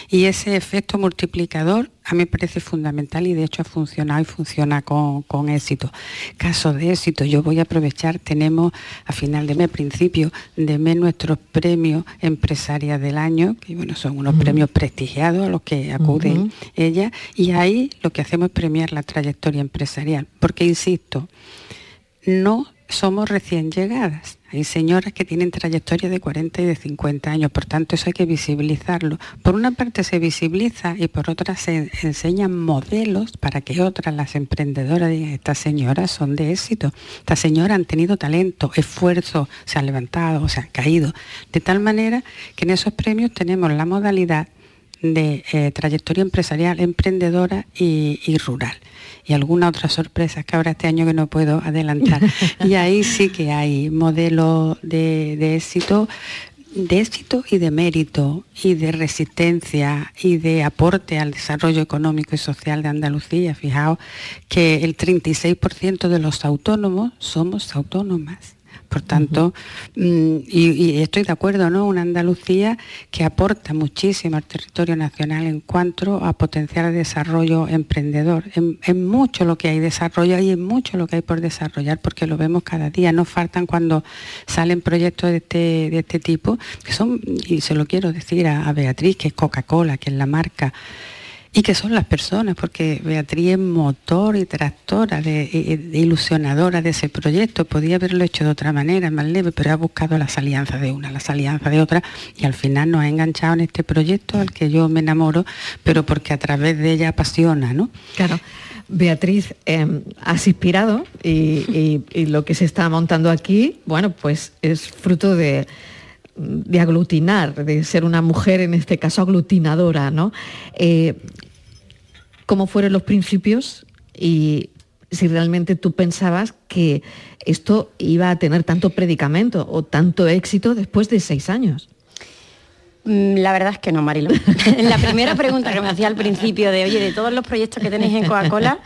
y ese efecto multiplicador a mí me parece fundamental y de hecho ha funcionado y funciona con, éxito. Caso de éxito, yo voy a aprovechar, tenemos a final de mes, principio de mes, nuestros premios empresarias del año, que bueno, son unos premios prestigiados a los que acuden ella, y ahí lo que hacemos es premiar la trayectoria empresarial, porque insisto, no somos recién llegadas. Hay señoras que tienen trayectoria de 40 y de 50 años, por tanto eso hay que visibilizarlo. Por una parte se visibiliza y por otra se enseñan modelos para que otras, las emprendedoras, digan, estas señoras son de éxito, estas señoras han tenido talento, esfuerzo, se han levantado, se han caído. De tal manera que en esos premios tenemos la modalidad de eh, trayectoria empresarial, emprendedora y rural y alguna otra sorpresa que habrá este año que no puedo adelantar. [LAUGHS] y ahí sí que hay modelos de, éxito de éxito y de mérito y de resistencia y de aporte al desarrollo económico y social de Andalucía. Fijaos que el 36% de los autónomos somos autónomas. Por tanto, mm, y, estoy de acuerdo, ¿no? Una Andalucía que aporta muchísimo al territorio nacional en cuanto a potenciar el desarrollo emprendedor. En, mucho lo que hay desarrollo y en mucho lo que hay por desarrollar, porque lo vemos cada día. No faltan cuando salen proyectos de este, de este tipo, que son, y se lo quiero decir a Beatriz, que es Coca-Cola, que es la marca y que son las personas, porque Beatriz es motor y tractora, de, ilusionadora de ese proyecto. Podía haberlo hecho de otra manera, más leve, pero ha buscado las alianzas de una, las alianzas de otra, y al final nos ha enganchado en este proyecto al que yo me enamoro, pero porque a través de ella apasiona, ¿no? Claro. Beatriz, em, has inspirado y, lo que se está montando aquí, bueno, pues es fruto de, de aglutinar, de ser una mujer en este caso aglutinadora, ¿no? Eh, ¿Cómo fueron los principios y si realmente tú pensabas que esto iba a tener tanto predicamento o tanto éxito después de seis años? Mm, la verdad es que no, Marilo. [LAUGHS] la primera pregunta que me hacía al principio de, oye, de todos los proyectos que tenéis en Coca-Cola,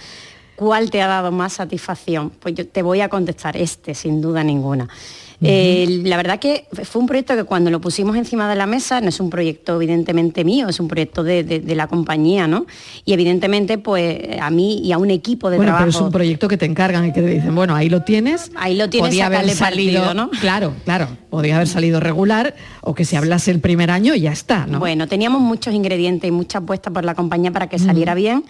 ¿cuál te ha dado más satisfacción? Pues yo te voy a contestar este, sin duda ninguna. Eh, la verdad que fue un proyecto que cuando lo pusimos encima de la mesa, no es un proyecto evidentemente mío, es un proyecto de, la compañía, ¿no? Y evidentemente, pues a mí y a un equipo de bueno, trabajo. Pero es un proyecto que te encargan y que te dicen, bueno, ahí lo tienes. Ahí lo tienes, podía haber salido, ¿no? Claro, claro. Podría haber salido regular o que se hablase el primer año y ya está, ¿no? Bueno, teníamos muchos ingredientes y mucha apuesta por la compañía para que saliera bien.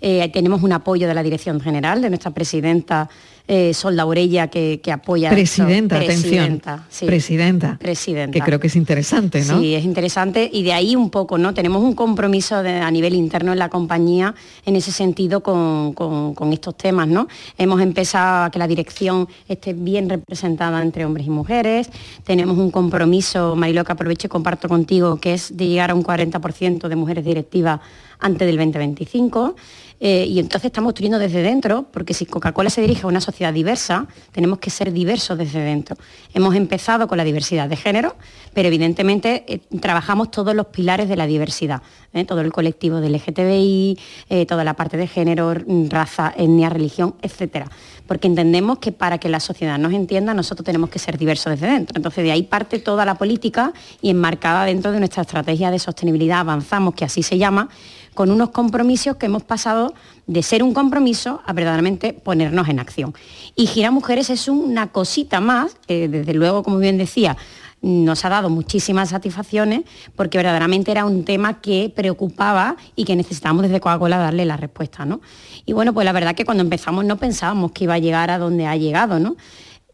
Eh, tenemos un apoyo de la Dirección General, de nuestra presidenta eh, Sol Laurella que, apoya. Presidenta, atención. Presidenta. Presidenta. Que creo que es interesante, ¿no? Sí, es interesante y de ahí un poco, ¿no? Tenemos un compromiso a nivel interno en la compañía en ese sentido con, estos temas, ¿no? Hemos empezado a que la dirección esté bien representada entre hombres y mujeres. Tenemos un compromiso, Marilo, que aprovecho y comparto contigo, que es de llegar a un 40% de mujeres directivas antes del 2025. Eh, y entonces estamos construyendo desde dentro, porque si Coca-Cola se dirige a una sociedad diversa, tenemos que ser diversos desde dentro. Hemos empezado con la diversidad de género, pero evidentemente eh, trabajamos todos los pilares de la diversidad, ¿eh? todo el colectivo del LGTBI, toda la parte de género, raza, etnia, religión, etcétera. Porque entendemos que para que la sociedad nos entienda, nosotros tenemos que ser diversos desde dentro. Entonces de ahí parte toda la política y enmarcada dentro de nuestra estrategia de sostenibilidad avanzamos, que así se llama, con unos compromisos que hemos pasado de ser un compromiso a verdaderamente ponernos en acción. Y Gira Mujeres es una cosita más, que desde luego, como bien decía, nos ha dado muchísimas satisfacciones porque verdaderamente era un tema que preocupaba y que necesitábamos desde Coca-Cola darle la respuesta. ¿no? Y bueno, pues la verdad que cuando empezamos no pensábamos que iba a llegar a donde ha llegado. ¿no?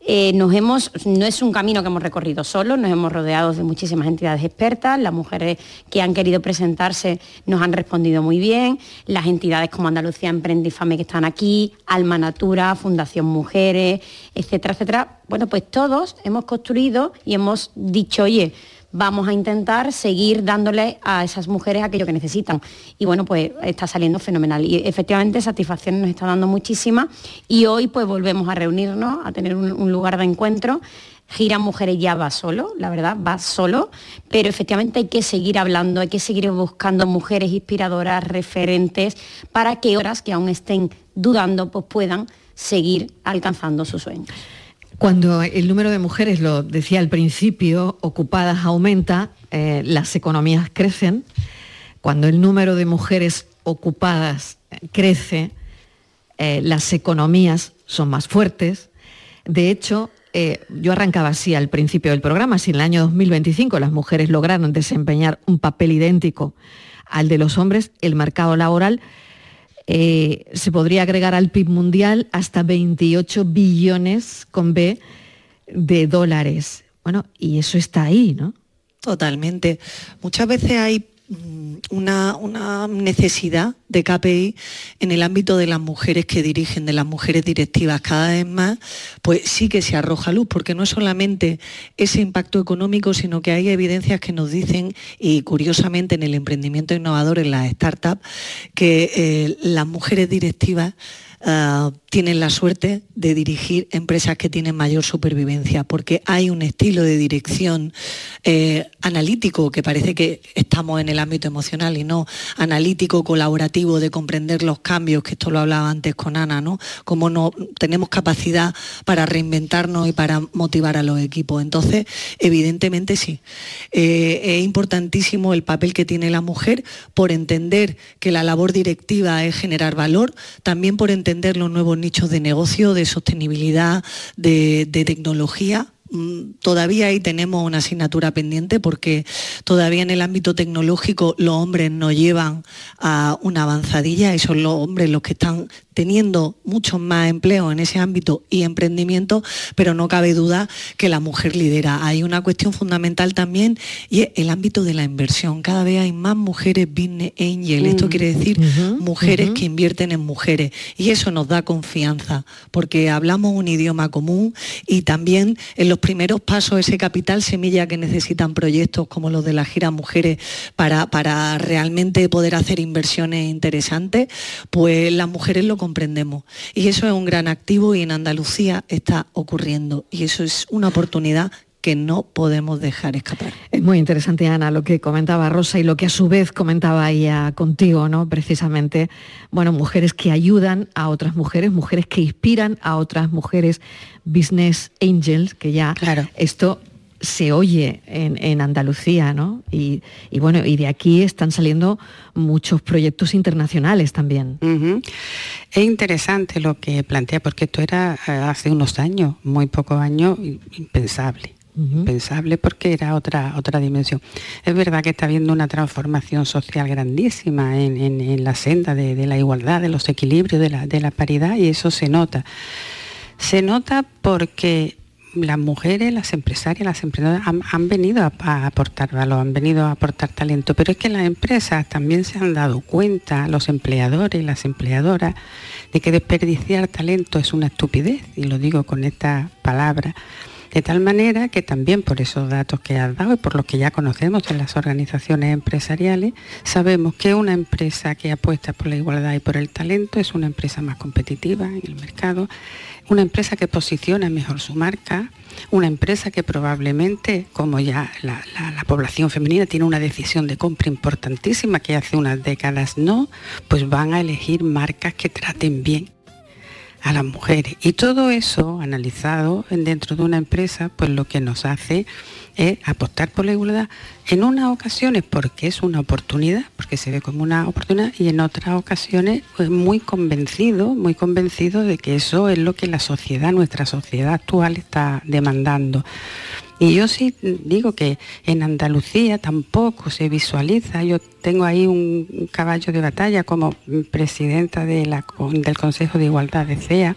Eh, nos hemos, no es un camino que hemos recorrido solo, nos hemos rodeado de muchísimas entidades expertas, las mujeres que han querido presentarse nos han respondido muy bien, las entidades como Andalucía Emprendifame que están aquí, Alma Natura, Fundación Mujeres, etcétera, etcétera. Bueno, pues todos hemos construido y hemos dicho, oye, vamos a intentar seguir dándole a esas mujeres aquello que necesitan. Y bueno, pues está saliendo fenomenal. Y efectivamente satisfacción nos está dando muchísima. Y hoy pues volvemos a reunirnos, a tener un, lugar de encuentro. Gira Mujeres ya va solo, la verdad, va solo, pero efectivamente hay que seguir hablando, hay que seguir buscando mujeres inspiradoras, referentes, para que otras que aún estén dudando, pues puedan seguir alcanzando sus sueños. Cuando el número de mujeres, lo decía al principio, ocupadas aumenta, eh, las economías crecen. Cuando el número de mujeres ocupadas crece, eh, las economías son más fuertes. De hecho, eh, yo arrancaba así al principio del programa, si en el año 2025 las mujeres lograron desempeñar un papel idéntico al de los hombres, el mercado laboral eh, se podría agregar al PIB mundial hasta 28 billones con B de dólares. Bueno, y eso está ahí, ¿no? Totalmente. Muchas veces hay una, una, necesidad de KPI en el ámbito de las mujeres que dirigen, de las mujeres directivas. Cada vez más, pues sí que se arroja luz, porque no es solamente ese impacto económico, sino que hay evidencias que nos dicen, y curiosamente en el emprendimiento innovador, en las startups, que eh, las mujeres directivas uh, tienen la suerte de dirigir empresas que tienen mayor supervivencia, porque hay un estilo de dirección eh, analítico, que parece que estamos en el ámbito emocional y no analítico, colaborativo, de comprender los cambios, que esto lo hablaba antes con Ana, ¿no? Cómo no tenemos capacidad para reinventarnos y para motivar a los equipos. Entonces, evidentemente sí. Eh, es importantísimo el papel que tiene la mujer por entender que la labor directiva es generar valor, también por entender los nuevos de negocio, de sostenibilidad, de, de tecnología. Mm, todavía ahí tenemos una asignatura pendiente porque todavía en el ámbito tecnológico los hombres nos llevan a una avanzadilla. Y son los hombres los que están teniendo muchos más empleos en ese ámbito y emprendimiento, pero no cabe duda que la mujer lidera. Hay una cuestión fundamental también y es el ámbito de la inversión. Cada vez hay más mujeres business angel. Esto mm. quiere decir mujeres que invierten en mujeres y eso nos da confianza porque hablamos un idioma común y también en los primeros pasos, ese capital semilla que necesitan proyectos como los de la gira Mujeres para, para realmente poder hacer inversiones interesantes, pues las mujeres lo comprendemos. Y eso es un gran activo y en Andalucía está ocurriendo. Y eso es una oportunidad que no podemos dejar escapar. Es muy interesante, Ana, lo que comentaba Rosa y lo que a su vez comentaba ella contigo, ¿no? Precisamente, bueno, mujeres que ayudan a otras mujeres, mujeres que inspiran a otras mujeres, business angels, que ya claro. esto se oye en, Andalucía, ¿no? Y, bueno, y de aquí están saliendo muchos proyectos internacionales también. Es interesante lo que plantea, porque esto era eh, hace unos años, muy pocos años, impensable. impensable porque era otra, otra dimensión. Es verdad que está habiendo una transformación social grandísima en, la senda de, de, la igualdad, de los equilibrios, de la, de la paridad, y eso se nota. Se nota porque las mujeres, las empresarias, las emprendedoras han, venido a, aportar valor, han venido a aportar talento, pero es que las empresas también se han dado cuenta, los empleadores y las empleadoras, de que desperdiciar talento es una estupidez, y lo digo con esta palabra, de tal manera que también por esos datos que has dado y por los que ya conocemos en las organizaciones empresariales, sabemos que una empresa que apuesta por la igualdad y por el talento es una empresa más competitiva en el mercado, una empresa que posiciona mejor su marca, una empresa que probablemente, como ya la, población femenina tiene una decisión de compra importantísima que hace unas décadas no, pues van a elegir marcas que traten bien a las mujeres. Y todo eso analizado dentro de una empresa, pues lo que nos hace es apostar por la igualdad en unas ocasiones porque es una oportunidad, porque se ve como una oportunidad, y en otras ocasiones pues muy convencido, muy convencido de que eso es lo que la sociedad, nuestra sociedad actual está demandando. Y yo sí digo que en Andalucía tampoco se visualiza, yo tengo ahí un caballo de batalla como presidenta de la, del Consejo de Igualdad de CEA,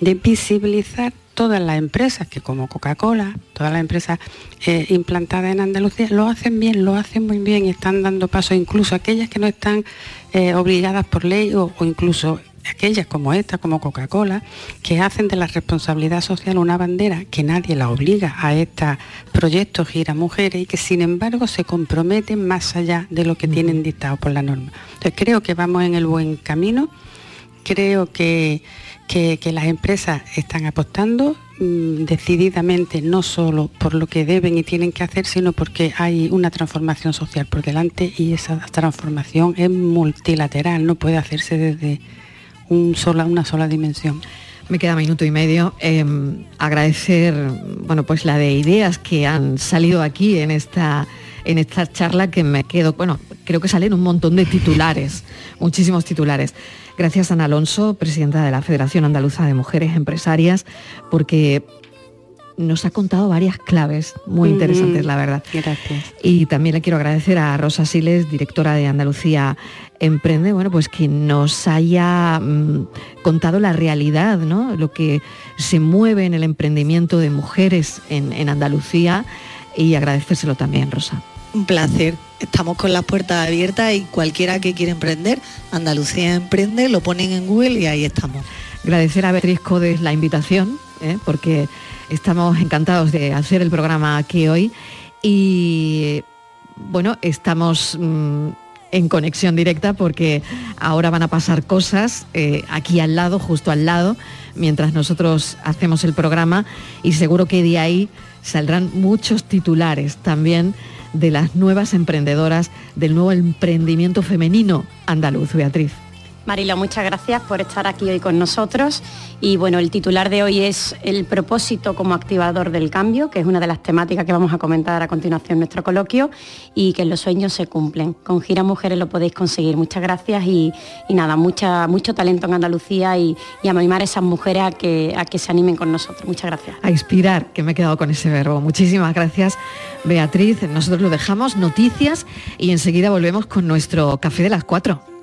de visibilizar todas las empresas, que como Coca-Cola, todas las empresas eh, implantadas en Andalucía, lo hacen bien, lo hacen muy bien y están dando paso, incluso aquellas que no están eh, obligadas por ley o, incluso aquellas como esta, como Coca-Cola, que hacen de la responsabilidad social una bandera que nadie la obliga a este proyecto Gira Mujeres y que sin embargo se comprometen más allá de lo que tienen dictado por la norma. Entonces creo que vamos en el buen camino, creo que que, las empresas están apostando mm, decididamente, no solo por lo que deben y tienen que hacer, sino porque hay una transformación social por delante y esa transformación es multilateral, no puede hacerse desde un sola, una sola dimensión. Me queda minuto y medio. Em, agradecer bueno, pues la de ideas que han salido aquí en esta, en esta charla que me quedo, bueno, creo que salen un montón de titulares, [LAUGHS] muchísimos titulares. Gracias Ana Alonso, presidenta de la Federación Andaluza de Mujeres Empresarias, porque nos ha contado varias claves muy interesantes, la verdad. Gracias. Y también le quiero agradecer a Rosa Siles, directora de Andalucía Emprende, bueno, pues que nos haya mm, contado la realidad, ¿no? Lo que se mueve en el emprendimiento de mujeres en, en Andalucía y agradecérselo también, Rosa. Un placer. Estamos con las puertas abiertas y cualquiera que quiera emprender, Andalucía Emprende, lo ponen en Google y ahí estamos. Agradecer a Beatriz Codes la invitación, ¿eh? porque estamos encantados de hacer el programa aquí hoy y bueno, estamos mm, en conexión directa porque ahora van a pasar cosas eh, aquí al lado, justo al lado, mientras nosotros hacemos el programa y seguro que de ahí saldrán muchos titulares también de las nuevas emprendedoras, del nuevo emprendimiento femenino andaluz, Beatriz. Marilo, muchas gracias por estar aquí hoy con nosotros. Y bueno, el titular de hoy es el propósito como activador del cambio, que es una de las temáticas que vamos a comentar a continuación en nuestro coloquio, y que los sueños se cumplen. Con Gira Mujeres lo podéis conseguir. Muchas gracias y, nada, mucha, mucho talento en Andalucía y, a animar a esas mujeres a que, a que se animen con nosotros. Muchas gracias. A inspirar, que me he quedado con ese verbo. Muchísimas gracias, Beatriz. Nosotros lo dejamos, noticias, y enseguida volvemos con nuestro café de las cuatro.